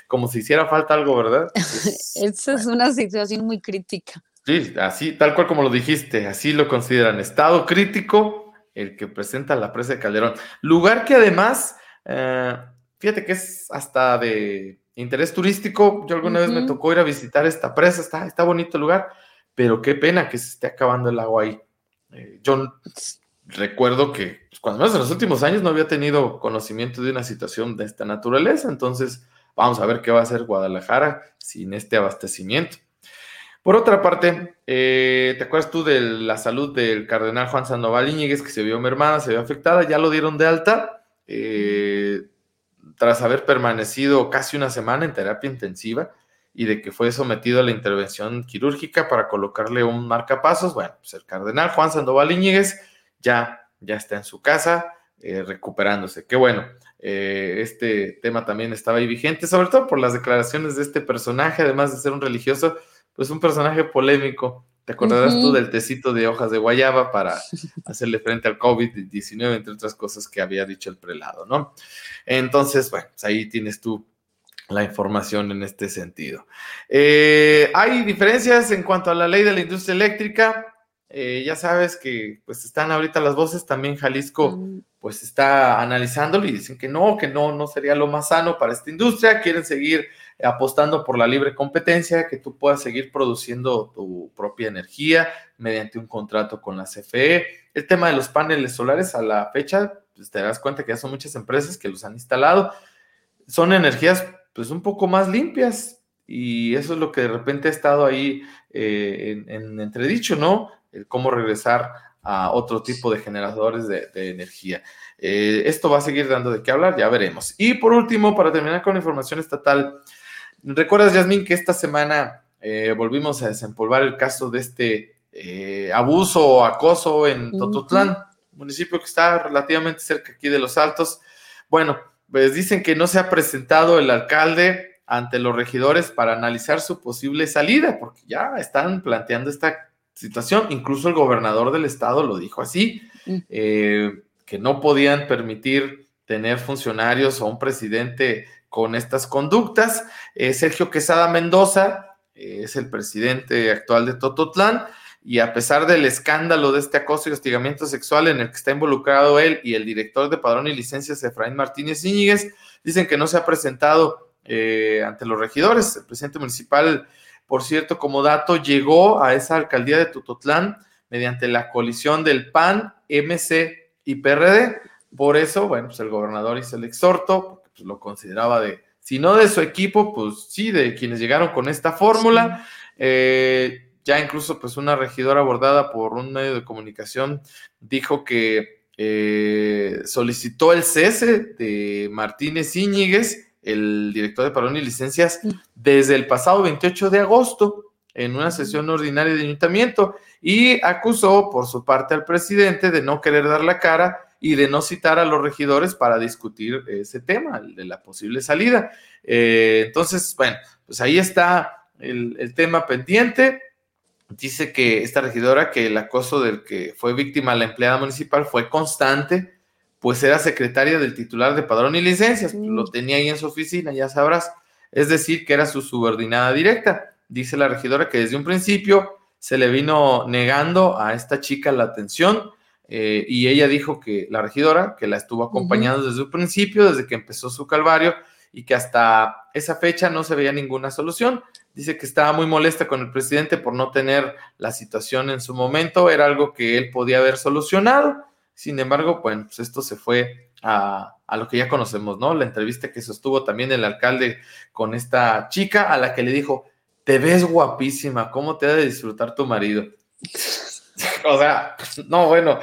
como si hiciera falta algo, ¿verdad? Esa es una situación muy crítica. Sí, así, tal cual como lo dijiste, así lo consideran. Estado crítico, el que presenta la presa de Calderón. Lugar que además, eh, fíjate que es hasta de interés turístico. Yo alguna vez me tocó ir a visitar esta presa, está, está bonito el lugar, pero qué pena que se esté acabando el agua ahí. Eh, yo recuerdo que pues, cuando menos en los últimos años no había tenido conocimiento de una situación de esta naturaleza, entonces vamos a ver qué va a hacer Guadalajara sin este abastecimiento. Por otra parte, eh, ¿te acuerdas tú de la salud del cardenal Juan Sandoval Íñiguez que se vio mermada, se vio afectada? Ya lo dieron de alta eh, tras haber permanecido casi una semana en terapia intensiva y de que fue sometido a la intervención quirúrgica para colocarle un marcapasos. Bueno, pues el cardenal Juan Sandoval Iñiguez ya, ya está en su casa eh, recuperándose. Qué bueno. Eh, este tema también estaba ahí vigente, sobre todo por las declaraciones de este personaje, además de ser un religioso, pues un personaje polémico. ¿Te acordarás tú del tecito de hojas de guayaba para hacerle frente al COVID-19, entre otras cosas que había dicho el prelado, ¿no? Entonces, bueno, pues ahí tienes tú la información en este sentido. Eh, hay diferencias en cuanto a la ley de la industria eléctrica. Eh, ya sabes que pues están ahorita las voces, también Jalisco mm. pues está analizándolo y dicen que no, que no, no sería lo más sano para esta industria, quieren seguir apostando por la libre competencia, que tú puedas seguir produciendo tu propia energía mediante un contrato con la CFE. El tema de los paneles solares a la fecha, pues te das cuenta que ya son muchas empresas que los han instalado. Son energías pues un poco más limpias y eso es lo que de repente ha estado ahí eh, en, entredicho, ¿no? El cómo regresar a otro tipo de generadores de, energía. Eh, esto va a seguir dando de qué hablar, ya veremos. Y por último, para terminar con la información estatal, ¿recuerdas, Yasmin, que esta semana eh, volvimos a desempolvar el caso de este abuso o acoso en Tototlán, municipio que está relativamente cerca aquí de Los Altos? Bueno, pues dicen que no se ha presentado el alcalde ante los regidores para analizar su posible salida, porque ya están planteando esta situación. Incluso el gobernador del estado lo dijo así, mm. eh, que no podían permitir tener funcionarios o un presidente con estas conductas. Eh, Sergio Quesada Mendoza eh, es el presidente actual de Tototlán y a pesar del escándalo de este acoso y hostigamiento sexual en el que está involucrado él y el director de padrón y licencias Efraín Martínez Íñiguez, dicen que no se ha presentado ante los regidores. El presidente municipal, por cierto, como dato, llegó a esa alcaldía de Tutotlán mediante la coalición del PAN, MC y PRD. Por eso, bueno, pues el gobernador hizo el exhorto, porque pues, lo consideraba de, si no de su equipo, pues sí, de quienes llegaron con esta fórmula. Eh, ya incluso pues una regidora abordada por un medio de comunicación dijo que eh, solicitó el cese de Martínez Íñiguez, el director de parón y licencias, desde el pasado 28 de agosto en una sesión ordinaria de ayuntamiento y acusó por su parte al presidente de no querer dar la cara y de no citar a los regidores para discutir ese tema, el de la posible salida. Eh, entonces, bueno, pues ahí está el, el tema pendiente. Dice que esta regidora, que el acoso del que fue víctima la empleada municipal fue constante, pues era secretaria del titular de padrón y licencias, lo tenía ahí en su oficina, ya sabrás. Es decir, que era su subordinada directa. Dice la regidora que desde un principio se le vino negando a esta chica la atención eh, y ella dijo que la regidora, que la estuvo acompañando desde un principio, desde que empezó su calvario y que hasta esa fecha no se veía ninguna solución. Dice que estaba muy molesta con el presidente por no tener la situación en su momento, era algo que él podía haber solucionado. Sin embargo, bueno, pues esto se fue a, lo que ya conocemos, ¿no? La entrevista que sostuvo también el alcalde con esta chica a la que le dijo, te ves guapísima, ¿cómo te ha de disfrutar tu marido? o sea, no, bueno,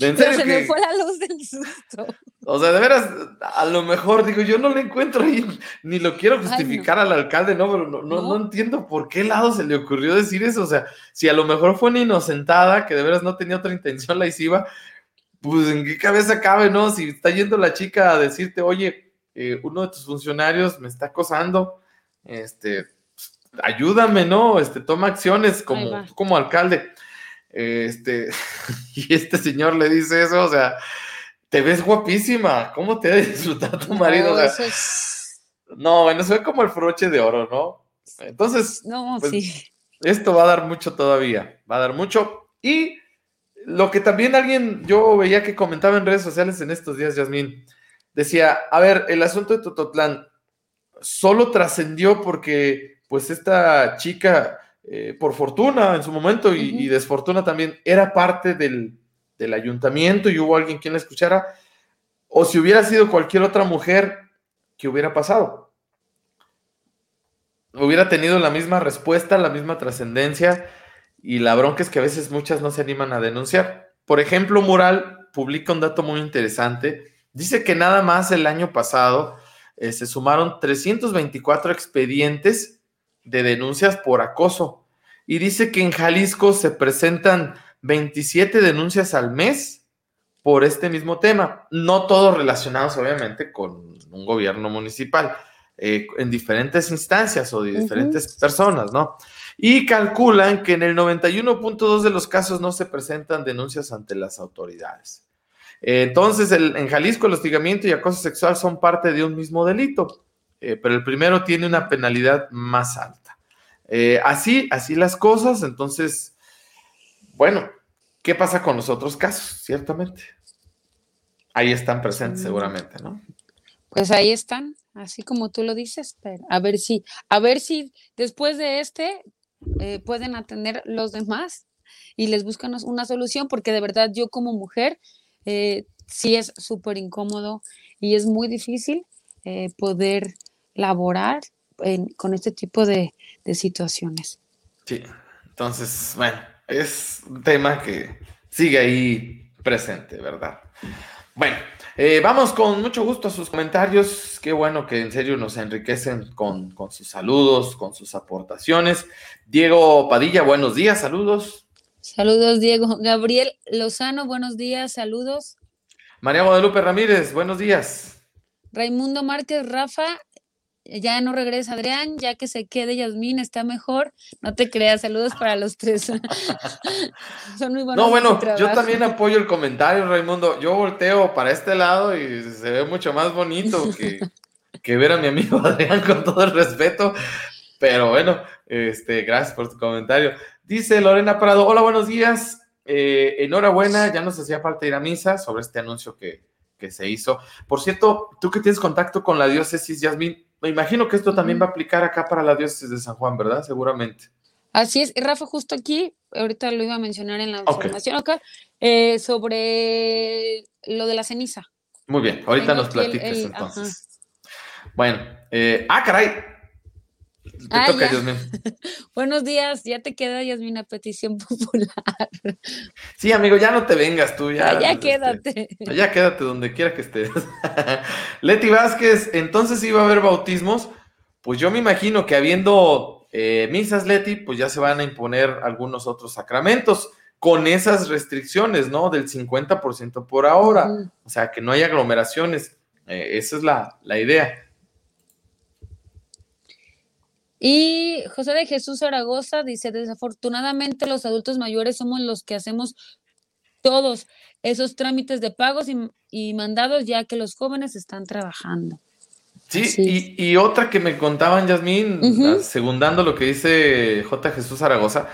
en serio se me fue la luz del susto. O sea, de veras, a lo mejor digo, yo no le encuentro ahí, ni lo quiero justificar al alcalde, no, pero no, no, entiendo por qué lado se le ocurrió decir eso. O sea, si a lo mejor fue una inocentada que de veras no tenía otra intención la iba, pues en qué cabeza cabe, ¿no? Si está yendo la chica a decirte, oye, eh, uno de tus funcionarios me está acosando, este, pues, ayúdame, ¿no? Este, toma acciones como, como alcalde. Este, y este señor le dice eso, o sea, te ves guapísima, ¿cómo te debe disfrutar tu marido? No, bueno, se ve como el froche de oro, ¿no? Entonces, no, pues, sí. esto va a dar mucho todavía, va a dar mucho. Y lo que también alguien, yo veía que comentaba en redes sociales en estos días, Yasmín, decía, a ver, el asunto de Tototlán solo trascendió porque pues esta chica eh, por fortuna en su momento y, desfortuna también, era parte del, ayuntamiento y hubo alguien quien la escuchara, o si hubiera sido cualquier otra mujer, ¿qué hubiera pasado? Hubiera tenido la misma respuesta, la misma trascendencia, y la bronca es que a veces muchas no se animan a denunciar. Por ejemplo, Mural publica un dato muy interesante. Dice que nada más el año pasado eh, se sumaron 324 expedientes de denuncias por acoso y dice que en Jalisco se presentan 27 denuncias al mes por este mismo tema, no todos relacionados obviamente con un gobierno municipal, eh, en diferentes instancias o de diferentes personas, ¿no? Y calculan que en el 91.2 de los casos no se presentan denuncias ante las autoridades. Entonces, en Jalisco el hostigamiento y acoso sexual son parte de un mismo delito, eh, pero el primero tiene una penalidad más alta. Eh, así, así las cosas, entonces, bueno, ¿qué pasa con los otros casos? Ciertamente. Ahí están presentes mm. seguramente, ¿no? Pues ahí están, así como tú lo dices, pero a ver si, a ver si después de este eh, pueden atender los demás y les buscan una solución, porque de verdad yo como mujer eh, sí es súper incómodo y es muy difícil eh, poder laborar con este tipo de, de situaciones. Sí, entonces, bueno, es un tema que sigue ahí presente, ¿verdad? Bueno, eh, vamos con mucho gusto a sus comentarios. Qué bueno que en serio nos enriquecen con, sus saludos, con sus aportaciones. Diego Padilla, buenos días, saludos. Saludos, Diego. Gabriel Lozano, buenos días, saludos. María Guadalupe Ramírez, buenos días. Raimundo Márquez, Rafa, ya no regresa Adrián, ya que se quede Yasmín, está mejor. No te creas, saludos para los tres. Son muy buenos. No, bueno, yo también apoyo el comentario, Raimundo. Yo volteo para este lado y se ve mucho más bonito que, que ver a mi amigo Adrián con todo el respeto. Pero bueno, este, gracias por tu comentario. Dice Lorena Prado, hola, buenos días. Eh, enhorabuena, ya nos hacía falta ir a misa sobre este anuncio que, que se hizo. Por cierto, tú que tienes contacto con la diócesis, Yasmín, me imagino que esto también va a aplicar acá para la diócesis de San Juan, ¿verdad? Seguramente. Así es, Rafa, justo aquí, ahorita lo iba a mencionar en la información acá, eh, sobre lo de la ceniza. Muy bien, ahorita nos platicas entonces. Bueno, eh, ah, caray, Ah, Buenos días, ya te queda Yasmina petición popular. Sí, amigo, ya no te vengas tú, ya. ya este, quédate. ya quédate donde quiera que estés. Leti Vázquez, entonces iba a haber bautismos. Pues yo me imagino que habiendo eh, misas, Leti, pues ya se van a imponer algunos otros sacramentos con esas restricciones, ¿no? Del 50% por ahora. O sea, que no hay aglomeraciones. Eh, esa es la, la idea. Y José de Jesús Zaragoza dice, desafortunadamente los adultos mayores somos los que hacemos todos esos trámites de pagos y, mandados ya que los jóvenes están trabajando. Sí, y, otra que me contaban, Yasmín, ah, segundando lo que dice J. Jesús Zaragoza,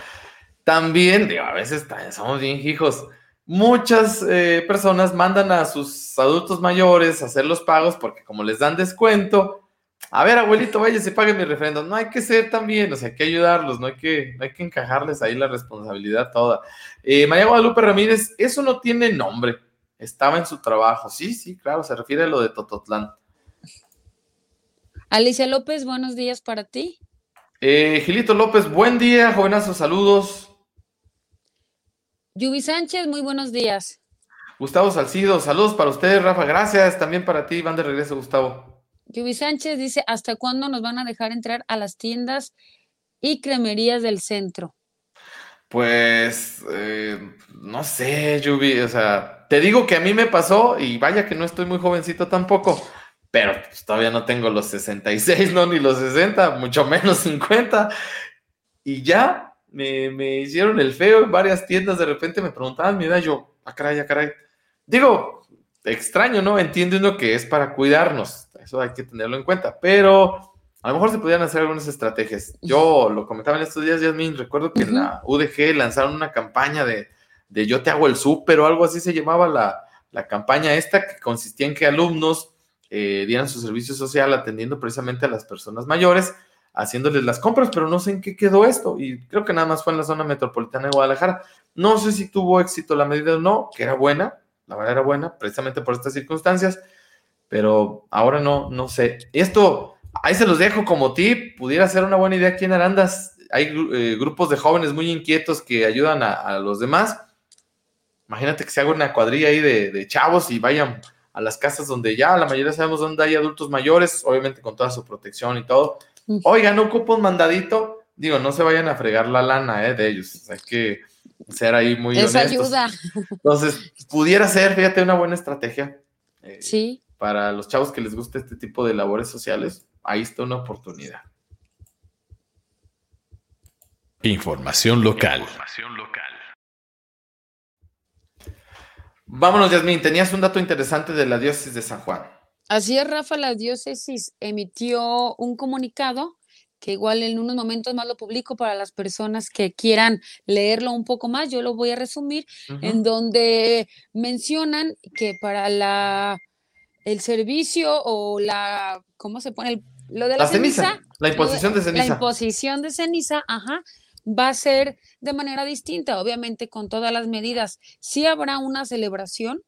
también, digo, a veces somos bien hijos, muchas eh, personas mandan a sus adultos mayores a hacer los pagos porque como les dan descuento, a ver, abuelito, vaya, se pague mi refrendo. No hay que ser también, o sea, hay que ayudarlos, no hay que, hay que encajarles ahí la responsabilidad toda. Eh, María Guadalupe Ramírez, eso no tiene nombre. Estaba en su trabajo. Sí, sí, claro, se refiere a lo de Tototlán. Alicia López, buenos días para ti. Eh, Gilito López, buen día, jovenazos, saludos. Yubi Sánchez, muy buenos días. Gustavo Salcido, saludos para ustedes, Rafa, gracias. También para ti, van de regreso, Gustavo. Yubi Sánchez dice, ¿hasta cuándo nos van a dejar entrar a las tiendas y cremerías del centro? Pues, eh, no sé, Yubi, o sea, te digo que a mí me pasó y vaya que no estoy muy jovencito tampoco, pero pues, todavía no tengo los 66, no, ni los 60, mucho menos 50. Y ya me, me hicieron el feo en varias tiendas, de repente me preguntaban mi edad, yo, ah, caray, ah, caray. Digo, extraño, ¿no? Entiende uno que es para cuidarnos, eso hay que tenerlo en cuenta, pero a lo mejor se podrían hacer algunas estrategias. Yo lo comentaba en estos días, Yasmin, recuerdo que en la UDG lanzaron una campaña de, de Yo te hago el súper o algo así se llamaba la, campaña esta, que consistía en que alumnos eh, dieran su servicio social atendiendo precisamente a las personas mayores, haciéndoles las compras, pero no sé en qué quedó esto. Y creo que nada más fue en la zona metropolitana de Guadalajara. No sé si tuvo éxito la medida o no, que era buena, la verdad era buena, precisamente por estas circunstancias, pero ahora no, no sé. Esto, ahí se los dejo como tip, pudiera ser una buena idea aquí en Arandas. Hay eh, grupos de jóvenes muy inquietos que ayudan a, los demás. Imagínate que se haga una cuadrilla ahí de, chavos y vayan a las casas donde ya la mayoría sabemos dónde hay adultos mayores, obviamente con toda su protección y todo, oigan, no ocupo un mandadito. Digo, no se vayan a fregar la lana eh, de ellos. Hay que ser ahí muy Eso ayuda. Entonces, pudiera ser, fíjate, una buena estrategia. eh, Sí. Para los chavos que les gusta este tipo de labores sociales, ahí está una oportunidad. Información local. Vámonos, Yasmín. Tenías un dato interesante de la diócesis de San Juan. Así es, Rafa, la diócesis emitió un comunicado que igual en unos momentos más lo publico para las personas que quieran leerlo un poco más, yo lo voy a resumir, en donde mencionan que para la el servicio o la ¿cómo se pone? El- lo de la, La ceniza, ceniza, la imposición de La ceniza. imposición de ceniza, ajá, va a ser de manera distinta, obviamente con todas las medidas. Sí habrá una celebración,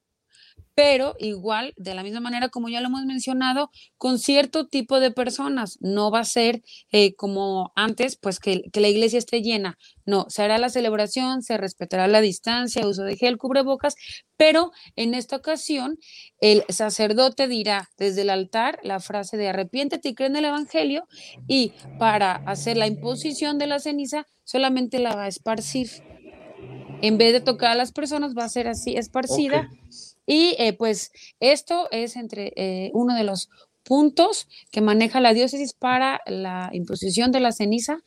pero igual, de la misma manera como ya lo hemos mencionado, con cierto tipo de personas. No va a ser eh, como antes, pues que, la iglesia esté llena. No, se hará la celebración, se respetará la distancia, uso de gel, cubrebocas, pero en esta ocasión el sacerdote dirá desde el altar la frase de arrepiéntete y cree en el Evangelio y para hacer la imposición de la ceniza solamente la va a esparcir. En vez de tocar a las personas, va a ser así esparcida. Ok. Y eh, pues esto es entre eh, uno de los puntos que maneja la diócesis para la imposición de la ceniza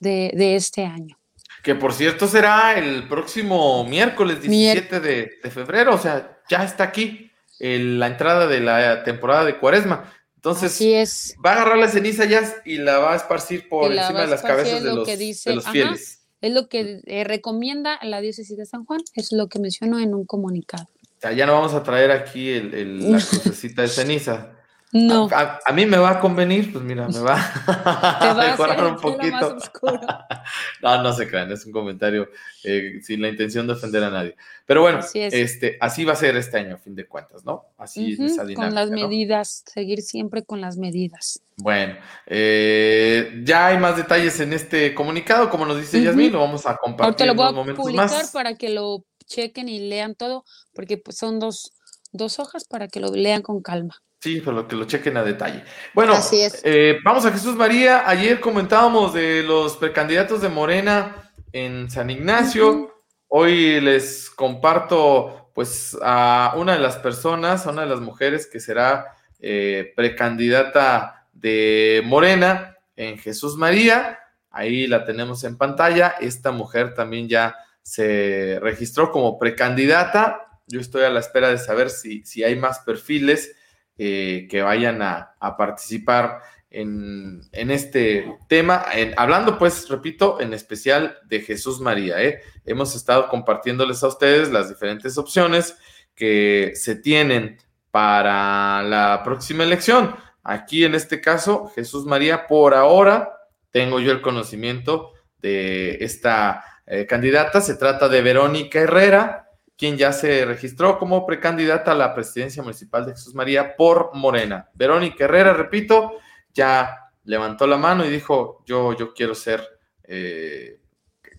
de, de este año. Que por cierto será el próximo miércoles 17 de, de febrero, o sea, ya está aquí el- la entrada de la temporada de cuaresma. Entonces, Así es. va a agarrar la ceniza ya y la va a esparcir por la encima de las cabezas de lo los, dice, de los ajá. fieles. Es lo que eh, recomienda la diócesis de San Juan, es lo que mencionó en un comunicado. Sea, ya no vamos a traer aquí el, el- la crucecita de ceniza. No, A, a mí me va a convenir, pues mira, me va a mejorar un poquito. No, no se crean, es un comentario eh, sin la intención de ofender a nadie. Pero bueno, Así es. este, así va a ser este año, a fin de cuentas, ¿no? Así es esa con dinámica. las ¿no? medidas, seguir siempre con las medidas. Bueno, eh, ya hay más detalles en este comunicado, como nos dice Ujú. Yasmín, lo vamos a Ahorita compartir lo en voy unos a momentos publicar más. para que lo chequen y lean todo, porque pues, son dos, dos hojas para que lo lean con calma. Sí, pero que lo chequen a detalle. Bueno, Así es. eh, vamos a Jesús María. Ayer comentábamos de los precandidatos de Morena en San Ignacio. Hoy les comparto pues a una de las personas, a una de las mujeres que será eh, precandidata de Morena en Jesús María. Ahí la tenemos en pantalla. Esta mujer también ya se registró como precandidata. Yo estoy a la espera de saber si, si hay más perfiles eh, que vayan a, a participar en, en este tema, hablando pues, repito, en especial de Jesús María. ¿eh? Hemos estado compartiéndoles a ustedes las diferentes opciones que se tienen para la próxima elección. Aquí en este caso, Jesús María, por ahora tengo yo el conocimiento de esta eh, candidata. Se trata de Verónica Herrera, quien ya se registró como precandidata a la presidencia municipal de Jesús María por Morena. Verónica Herrera, repito, ya levantó la mano y dijo, yo, yo quiero ser eh,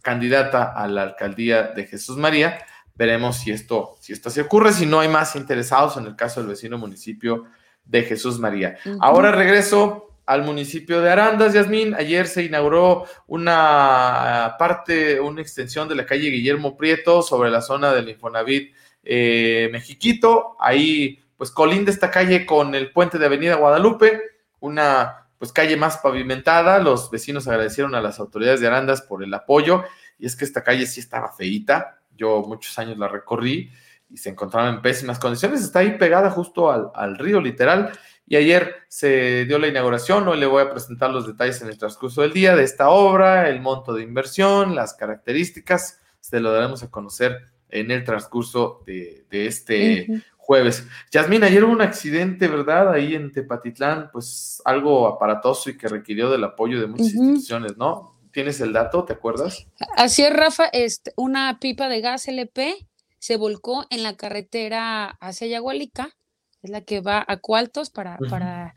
candidata a la alcaldía de Jesús María. Veremos si esto, si esto se ocurre, si no hay más interesados en el caso del vecino municipio de Jesús María. Ahora regreso al municipio de Arandas, Yasmín. Ayer se inauguró una parte, una extensión de la calle Guillermo Prieto sobre la zona del Infonavit eh, Mexiquito. Ahí, pues, colinda esta calle con el puente de Avenida Guadalupe, una pues calle más pavimentada. Los vecinos agradecieron a las autoridades de Arandas por el apoyo. Y es que esta calle sí estaba feíta. Yo muchos años la recorrí y se encontraba en pésimas condiciones. Está ahí pegada justo al, al río, literal. Y ayer se dio la inauguración. Hoy le voy a presentar los detalles en el transcurso del día de esta obra, el monto de inversión, las características. Se lo daremos a conocer en el transcurso de, de este jueves. Yasmín, ayer hubo un accidente, ¿verdad? Ahí en Tepatitlán, pues algo aparatoso y que requirió del apoyo de muchas instituciones, ¿no? ¿Tienes el dato? ¿Te acuerdas? Así es, Rafa, este, una pipa de gas LP se volcó en la carretera hacia Yagualica, es la que va a Cualtos para, para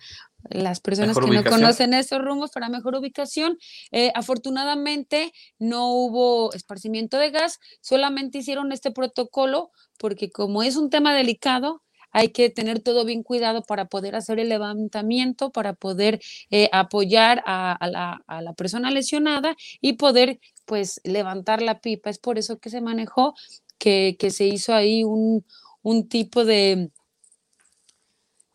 las personas Mejor que no conocen estos rumbos, para mejor ubicación. Eh, afortunadamente no hubo esparcimiento de gas, solamente hicieron este protocolo porque como es un tema delicado, hay que tener todo bien cuidado para poder hacer el levantamiento, para poder eh, apoyar a, la, a, la, persona lesionada y poder pues levantar la pipa. Es por eso que se manejó, que, que se hizo ahí un, un tipo de...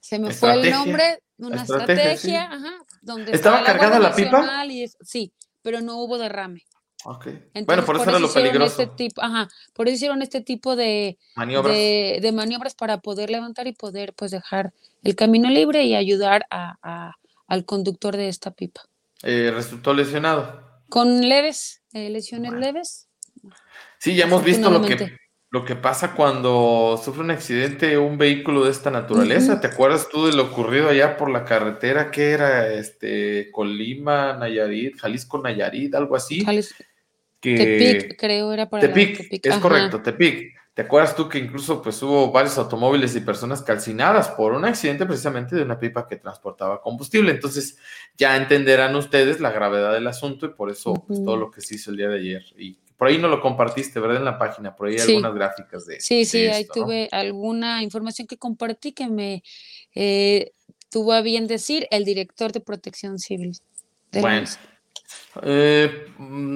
Se me fue el nombre, una estrategia, ajá, donde estaba cargada la pipa. Y sí, pero no hubo derrame. Okay. bueno, por eso era lo peligroso. Este tipo, ajá, por eso hicieron este tipo de maniobras. De, maniobras para poder levantar y poder pues dejar el camino libre y ayudar a, al conductor de esta pipa. Eh, ¿Resultó lesionado? Con leves, eh, lesiones leves. Sí, ya hemos visto lo que, lo que pasa cuando sufre un accidente un vehículo de esta naturaleza. ¿Te acuerdas tú de lo ocurrido allá por la carretera que era este Colima, Nayarit, Jalisco, Nayarit, algo así? Jalisco. Tepic, creo era para Tepic, Tepic. es correcto, Tepic. ¿Te acuerdas tú que incluso pues hubo varios automóviles y personas calcinadas por un accidente precisamente de una pipa que transportaba combustible? Entonces ya entenderán ustedes la gravedad del asunto y por eso pues, todo lo que se hizo el día de ayer. Y por ahí no lo compartiste, ¿verdad? En la página, por ahí hay algunas gráficas de Sí, sí, ahí tuve alguna información que compartí que me eh, tuvo a bien decir el director de protección civil. bueno. Eh,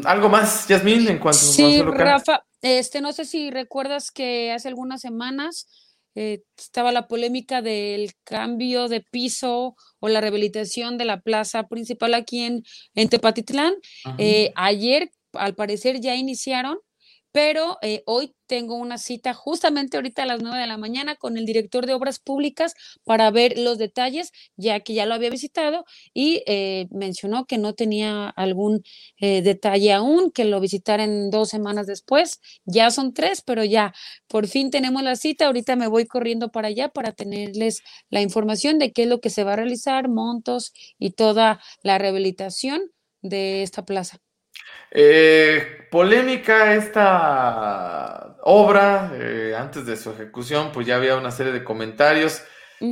¿Algo más, Yasmín, en cuanto sí, a Rafa, este, no sé si recuerdas que hace algunas semanas eh, estaba la polémica del cambio de piso o la rehabilitación de la plaza principal aquí en, en Tepatitlán. Eh, ayer, al parecer, ya iniciaron pero eh, hoy tengo una cita justamente ahorita a las 9 de la mañana con el director de obras públicas para ver los detalles, ya que ya lo había visitado y eh, mencionó que no tenía algún eh, detalle aún, que lo visitaran dos semanas después. Ya son tres, pero ya por fin tenemos la cita. Ahorita me voy corriendo para allá para tenerles la información de qué es lo que se va a realizar, montos y toda la rehabilitación de esta plaza. Eh, polémica esta obra, eh, antes de su ejecución, pues ya había una serie de comentarios.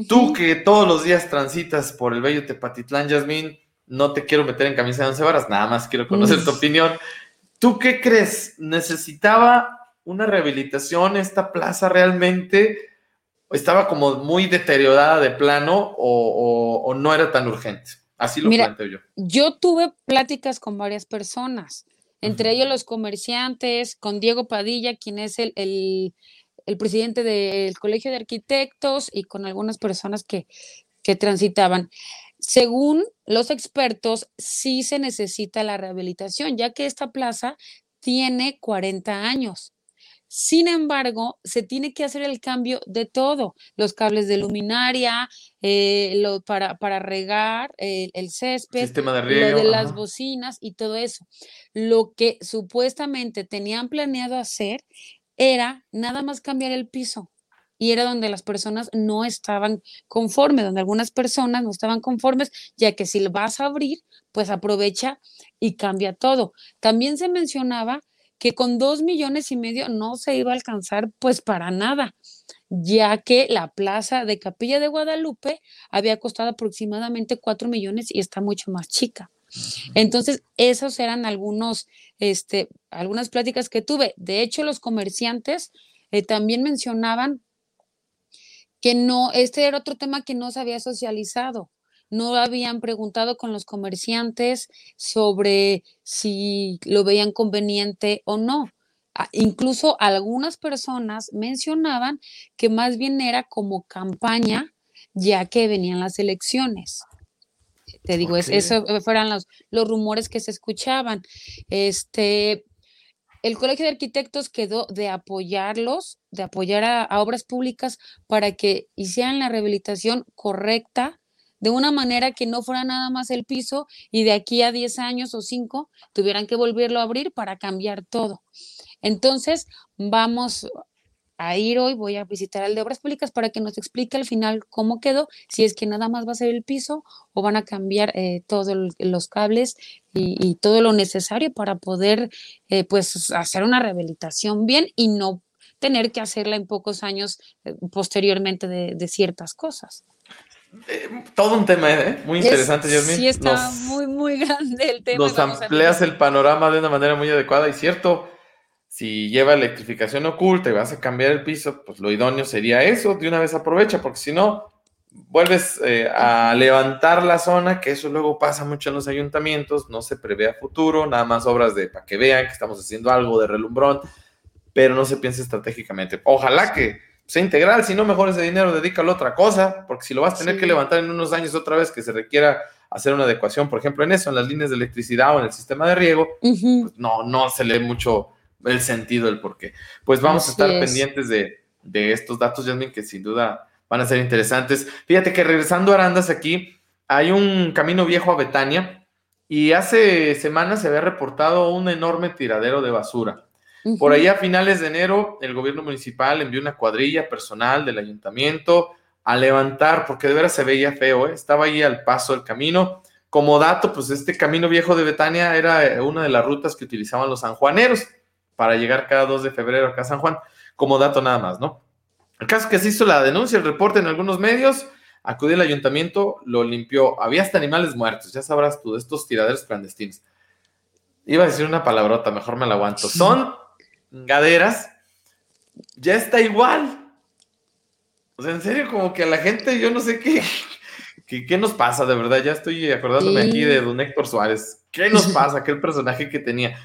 Tú que todos los días transitas por el bello Tepatitlán, Yasmín, no te quiero meter en camisa de once varas, nada más quiero conocer tu opinión. ¿Tú qué crees? ¿Necesitaba una rehabilitación esta plaza realmente? ¿Estaba como muy deteriorada de plano o no era tan urgente? Así lo planteo yo. Yo tuve pláticas con varias personas, entre ellos los comerciantes, con Diego Padilla, quien es el, el, presidente del Colegio de Arquitectos, y con algunas personas que, que transitaban. Según los expertos, sí se necesita la rehabilitación, ya que esta plaza tiene 40 años. Sin embargo, se tiene que hacer el cambio de todo, los cables de luminaria, eh, lo, para, para, regar eh, el césped, de lo de las bocinas y todo eso. Lo que supuestamente tenían planeado hacer era nada más cambiar el piso. Y era donde las personas no estaban conformes, donde algunas personas no estaban conformes, ya que si lo vas a abrir, pues aprovecha y cambia todo. También se mencionaba que con dos millones y medio no se iba a alcanzar pues para nada, ya que la plaza de Capilla de Guadalupe había costado aproximadamente cuatro millones y está mucho más chica. Entonces, esos eran algunos, este, algunas pláticas que tuve. De hecho, los comerciantes eh, también mencionaban que no, este era otro tema que no se había socializado no habían preguntado con los comerciantes sobre si lo veían conveniente o no. Incluso algunas personas mencionaban que más bien era como campaña ya que venían las elecciones. Te digo, es, eso fueran los, los rumores que se escuchaban. Este, el Colegio de Arquitectos quedó de apoyarlos, de apoyar a obras públicas para que hicieran la rehabilitación correcta de una manera que no fuera nada más el piso y de aquí a 10 años o 5 tuvieran que volverlo a abrir para cambiar todo. Entonces, vamos a ir hoy, voy a visitar al de Obras Públicas para que nos explique al final cómo quedó, si es que nada más va a ser el piso o van a cambiar eh, todos los cables y, todo lo necesario para poder eh, pues hacer una rehabilitación bien y no tener que hacerla en pocos años eh, posteriormente de ciertas cosas. Eh, todo un tema, ¿eh? Muy interesante, Yasmin. Sí, está muy, muy grande el tema. Nos amplias el panorama de una manera muy adecuada y cierto. si lleva electrificación oculta y vas a cambiar el piso, pues lo idóneo sería eso, de una vez aprovecha, porque si no, vuelves eh, a levantar la zona, que eso luego pasa mucho en los ayuntamientos, no se prevé a futuro, nada más obras de para que vean que estamos haciendo algo de relumbrón, pero no se piensa estratégicamente. Ojalá que sea integral, si no, mejor ese dinero dedícalo a otra cosa, porque si lo vas a tener que levantar en unos años otra vez que se requiera hacer una adecuación, por ejemplo, en eso, en las líneas de electricidad o en el sistema de riego, pues no, no se lee mucho el sentido del por qué. Pues vamos a estar pendientes de, de estos datos, Jasmine, que sin duda van a ser interesantes. Fíjate que regresando a Arandas aquí, hay un camino viejo a Betania y hace semanas se había reportado un enorme tiradero de basura. Por ahí a finales de enero, el gobierno municipal envió una cuadrilla personal del ayuntamiento a levantar, porque de veras se veía feo, ¿eh? estaba ahí al paso del camino. Como dato, pues este camino viejo de Betania era eh, una de las rutas que utilizaban los sanjuaneros para llegar cada 2 de febrero acá a San Juan, como dato nada más, ¿no? El caso es que se hizo la denuncia, el reporte en algunos medios, acudió el ayuntamiento, lo limpió, había hasta animales muertos, ya sabrás tú, de estos tiraderos clandestinos. Iba a decir una palabrota, mejor me la aguanto. Son gaderas, ya está igual. O sea, en serio, como que a la gente, yo no sé qué, qué, nos pasa, de verdad. Ya estoy acordándome aquí de don Héctor Suárez. ¿Qué nos pasa? Aquel personaje que tenía.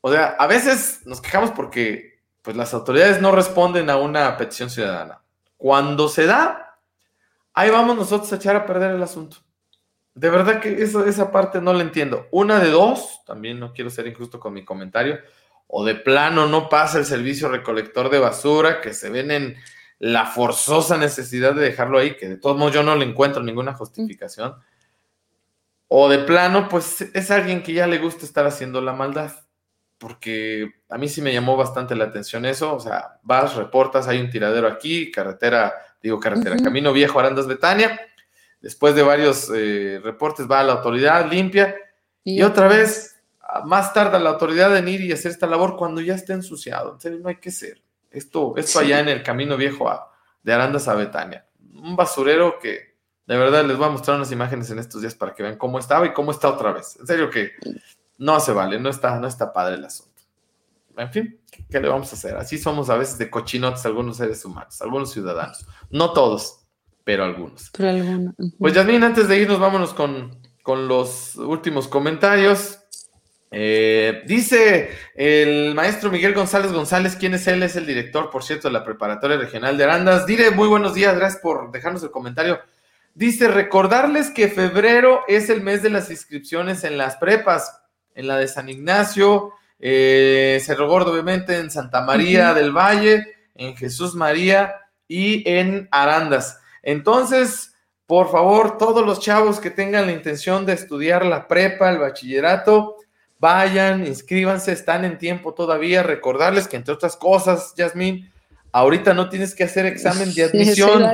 O sea, a veces nos quejamos porque pues las autoridades no responden a una petición ciudadana. Cuando se da, ahí vamos nosotros a echar a perder el asunto. De verdad que eso, esa parte no la entiendo. Una de dos, también no quiero ser injusto con mi comentario, o de plano no pasa el servicio recolector de basura, que se ven en la forzosa necesidad de dejarlo ahí, que de todos modos yo no le encuentro ninguna justificación. O de plano, pues es alguien que ya le gusta estar haciendo la maldad porque a mí sí me llamó bastante la atención eso, o sea, vas, reportas, hay un tiradero aquí, carretera, digo carretera, Camino Viejo, Arandas, Betania, después de varios eh, reportes va a la autoridad, limpia, y, otra vez, más tarda la autoridad en ir y hacer esta labor cuando ya esté ensuciado, en serio, no hay que ser. Esto, esto allá en el Camino Viejo de Arandas a Betania, un basurero que de verdad les voy a mostrar unas imágenes en estos días para que vean cómo estaba y cómo está otra vez. En serio que no se vale, no está, no está padre el asunto. En fin, ¿qué, le vamos a hacer? Así somos a veces de cochinotes algunos seres humanos, algunos ciudadanos. No todos, pero algunos. Pero algunos. Pues Yasmin, antes de irnos, vámonos con, con los últimos comentarios. Eh, dice el maestro Miguel González González, ¿quién es él? Es el director, por cierto, de la Preparatoria Regional de Arandas. Dire, muy buenos días, gracias por dejarnos el comentario. Dice, recordarles que febrero es el mes de las inscripciones en las prepas en la de San Ignacio, eh, Cerro Gordo, obviamente, en Santa María del Valle, en Jesús María y en Arandas. Entonces, por favor, todos los chavos que tengan la intención de estudiar la prepa, el bachillerato, vayan, inscríbanse, están en tiempo todavía. Recordarles que, entre otras cosas, Yasmín, ahorita no tienes que hacer examen de admisión.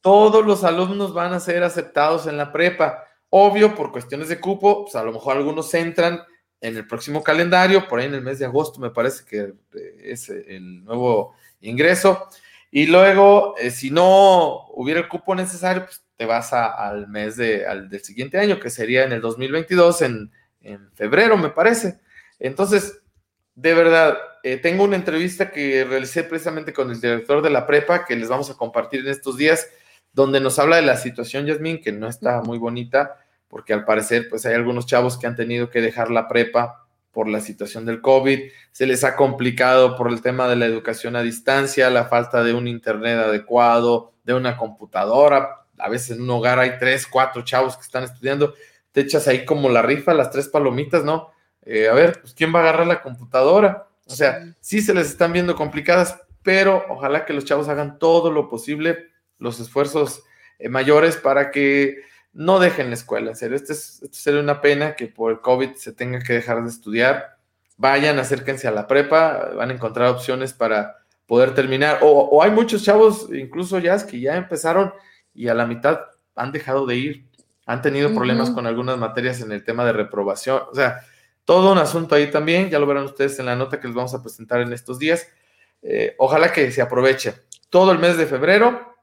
Todos los alumnos van a ser aceptados en la prepa. Obvio, por cuestiones de cupo, pues a lo mejor algunos entran en el próximo calendario, por ahí en el mes de agosto me parece que eh, es el nuevo ingreso. Y luego, eh, si no hubiera el cupo necesario, pues te vas al mes de, al, del siguiente año, que sería en el 2022, en, en febrero, me parece. Entonces, de verdad, eh, tengo una entrevista que realicé precisamente con el director de la prepa, que les vamos a compartir en estos días, donde nos habla de la situación, Yasmín, que no está muy bonita porque al parecer pues hay algunos chavos que han tenido que dejar la prepa por la situación del COVID, se les ha complicado por el tema de la educación a distancia, la falta de un internet adecuado, de una computadora, a veces en un hogar hay tres, cuatro chavos que están estudiando, te echas ahí como la rifa, las tres palomitas, ¿no? Eh, a ver, pues ¿quién va a agarrar la computadora? O sea, sí se les están viendo complicadas, pero ojalá que los chavos hagan todo lo posible, los esfuerzos eh, mayores para que no dejen la escuela, en serio. Esto, es, esto sería una pena que por el COVID se tenga que dejar de estudiar. Vayan, acérquense a la prepa, van a encontrar opciones para poder terminar. O, hay muchos chavos, incluso ya, que ya empezaron y a la mitad han dejado de ir. Han tenido problemas con algunas materias en el tema de reprobación. O sea, todo un asunto ahí también. Ya lo verán ustedes en la nota que les vamos a presentar en estos días. Eh, ojalá que se aproveche todo el mes de febrero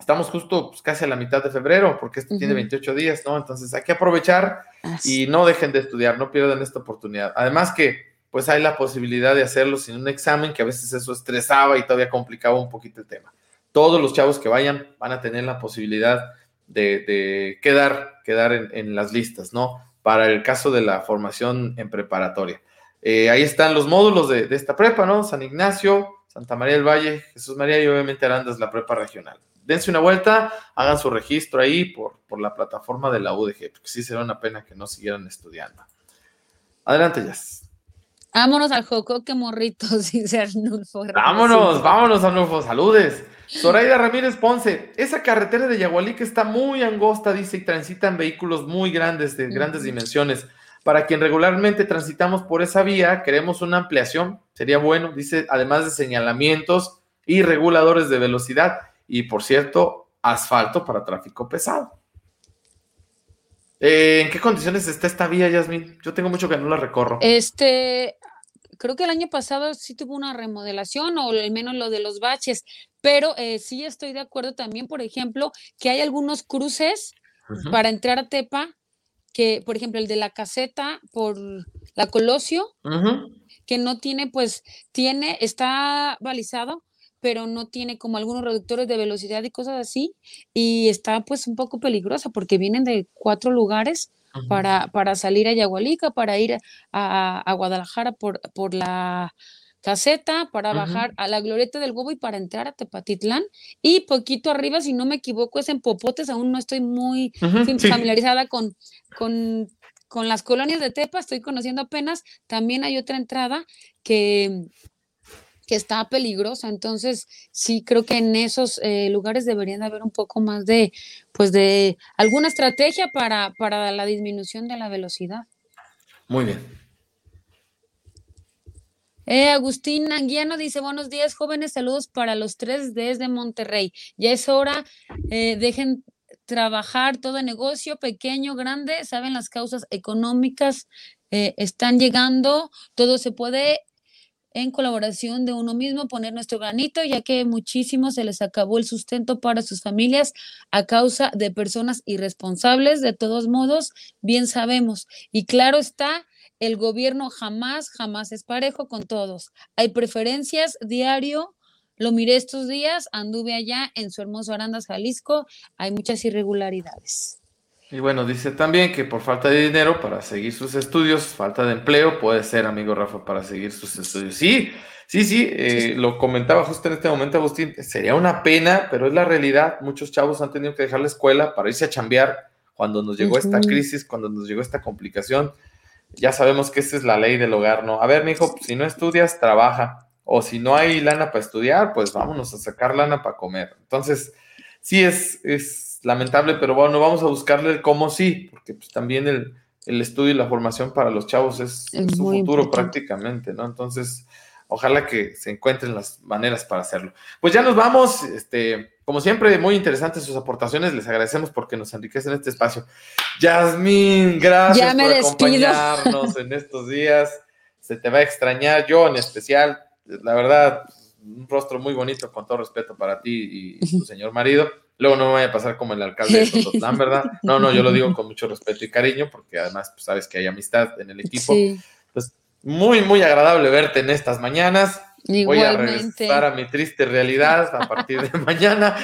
estamos justo pues, casi a la mitad de febrero, porque este tiene 28 días, ¿no? Entonces hay que aprovechar y no dejen de estudiar, no pierdan esta oportunidad. Además que pues hay la posibilidad de hacerlo sin un examen, que a veces eso estresaba y todavía complicaba un poquito el tema. Todos los chavos que vayan van a tener la posibilidad de, quedar, quedar en, las listas, ¿no? Para el caso de la formación en preparatoria. Eh, ahí están los módulos de, de, esta prepa, ¿no? San Ignacio, Santa María del Valle, Jesús María y obviamente Arandas, la prepa regional. Dense una vuelta, hagan su registro ahí por, por la plataforma de la UDG, porque sí será una pena que no siguieran estudiando. Adelante, Jazz. Vámonos al Jocoque Morritos, dice Arnulfo. Vámonos, vámonos, Arnulfo, saludes. Zoraida Ramírez Ponce, esa carretera de Yagualica está muy angosta, dice, y transitan vehículos muy grandes, de grandes dimensiones. Para quien regularmente transitamos por esa vía, queremos una ampliación, sería bueno, dice, además de señalamientos y reguladores de velocidad, y por cierto, asfalto para tráfico pesado. Eh, ¿En qué condiciones está esta vía, Yasmin? Yo tengo mucho que no la recorro. Este, creo que el año pasado sí tuvo una remodelación o al menos lo de los baches, pero eh, sí estoy de acuerdo también, por ejemplo, que hay algunos cruces para entrar a Tepa, que por ejemplo el de la caseta por la Colosio, que no tiene, pues tiene, está balizado, pero no tiene como algunos reductores de velocidad y cosas así, y está pues un poco peligrosa porque vienen de cuatro lugares para, para salir a Yagualica, para ir a, Guadalajara por, por la caseta, para bajar a la Glorieta del Huevo y para entrar a Tepatitlán, y poquito arriba, si no me equivoco, es en Popotes, aún no estoy muy familiarizada con, con con las colonias de Tepa, estoy conociendo apenas, también hay otra entrada que, que está peligrosa. Entonces, sí creo que en esos eh, lugares deberían haber un poco más de, pues, de alguna estrategia para, para la disminución de la velocidad. Muy bien. Eh, Agustín Anguiano dice, buenos días, jóvenes, saludos para los tres desde Monterrey. Ya es hora, eh, dejen trabajar todo negocio, pequeño, grande, saben las causas económicas, están llegando, todo se puede en colaboración de uno mismo, poner nuestro granito, ya que muchísimo se les acabó el sustento para sus familias a causa de personas irresponsables. De todos modos, bien sabemos. Y claro está, el gobierno jamás, jamás es parejo con todos. Hay preferencias diario. Lo miré estos días, anduve allá en su hermoso Arandas, Jalisco. Hay muchas irregularidades. Y bueno, dice también que por falta de dinero para seguir sus estudios, falta de empleo, puede ser, amigo Rafa, para seguir sus estudios. Sí, sí, sí, eh, lo comentaba justo en este momento, Agustín, sería una pena, pero es la realidad. Muchos chavos han tenido que dejar la escuela para irse a chambear cuando nos llegó esta crisis, cuando nos llegó esta complicación. Ya sabemos que esa es la ley del hogar, ¿no? A ver, mi hijo, si no estudias, trabaja. O si no hay lana para estudiar, pues vámonos a sacar lana para comer. Entonces, sí es, es lamentable, pero bueno, vamos a buscarle el cómo sí, porque pues, también el, estudio y la formación para los chavos es, su futuro prácticamente, ¿no? Entonces, ojalá que se encuentren las maneras para hacerlo. Pues ya nos vamos, este, como siempre, muy interesantes sus aportaciones, les agradecemos porque nos enriquecen este espacio. Yasmín, gracias por acompañarnos en estos días, se te va a extrañar, yo en especial, la verdad, un rostro muy bonito, con todo respeto para ti y tu señor marido. Luego no me vaya a pasar como el alcalde de Tototlán, ¿verdad? No, no, yo lo digo con mucho respeto y cariño, porque además pues, sabes que hay amistad en el equipo. Pues muy, muy agradable verte en estas mañanas. Voy a regresar a mi triste realidad a partir de mañana,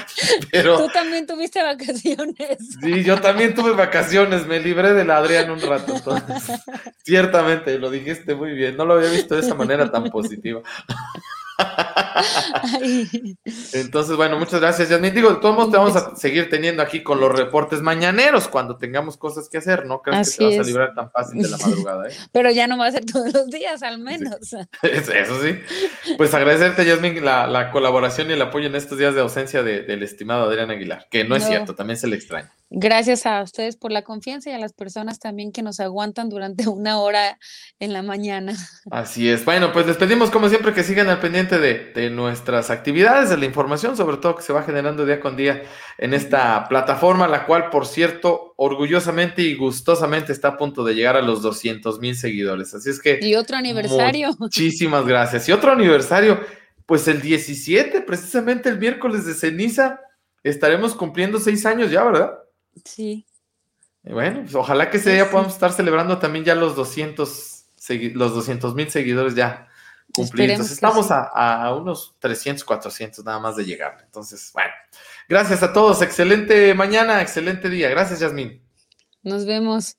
pero... Tú también tuviste vacaciones. Sí, yo también tuve vacaciones, me libré del Adrián un rato, entonces, ciertamente, lo dijiste muy bien, no lo había visto de esa manera tan positiva. Entonces, bueno, muchas gracias, Yasmin. Digo, de todos modos, te vamos a seguir teniendo aquí con los reportes mañaneros cuando tengamos cosas que hacer. No crees que te vas a librar tan fácil de la madrugada. ¿eh? Pero ya no va a ser todos los días, al menos. Eso sí. Pues agradecerte, Yasmin, la, colaboración y el apoyo en estos días de ausencia del estimado Adrián Aguilar, que no, es cierto, también se le extraña. Gracias a ustedes por la confianza y a las personas también que nos aguantan durante una hora en la mañana. Así es. Bueno, pues les pedimos como siempre que sigan al pendiente de, de, nuestras actividades, de la información, sobre todo que se va generando día con día en esta plataforma, la cual, por cierto, orgullosamente y gustosamente está a punto de llegar a los 200 mil seguidores. Así es que... Y otro aniversario. Muchísimas gracias. Y otro aniversario, pues el 17, precisamente el miércoles de ceniza, estaremos cumpliendo seis años ya, ¿verdad? Sí. bueno, pues ojalá que ese día podamos estar celebrando también ya los 200 los 200 mil seguidores ya cumplidos. Estamos a, unos 300, 400 nada más de llegar. Entonces, bueno, gracias a todos. Excelente mañana, excelente día. Gracias, Yasmín. Nos vemos.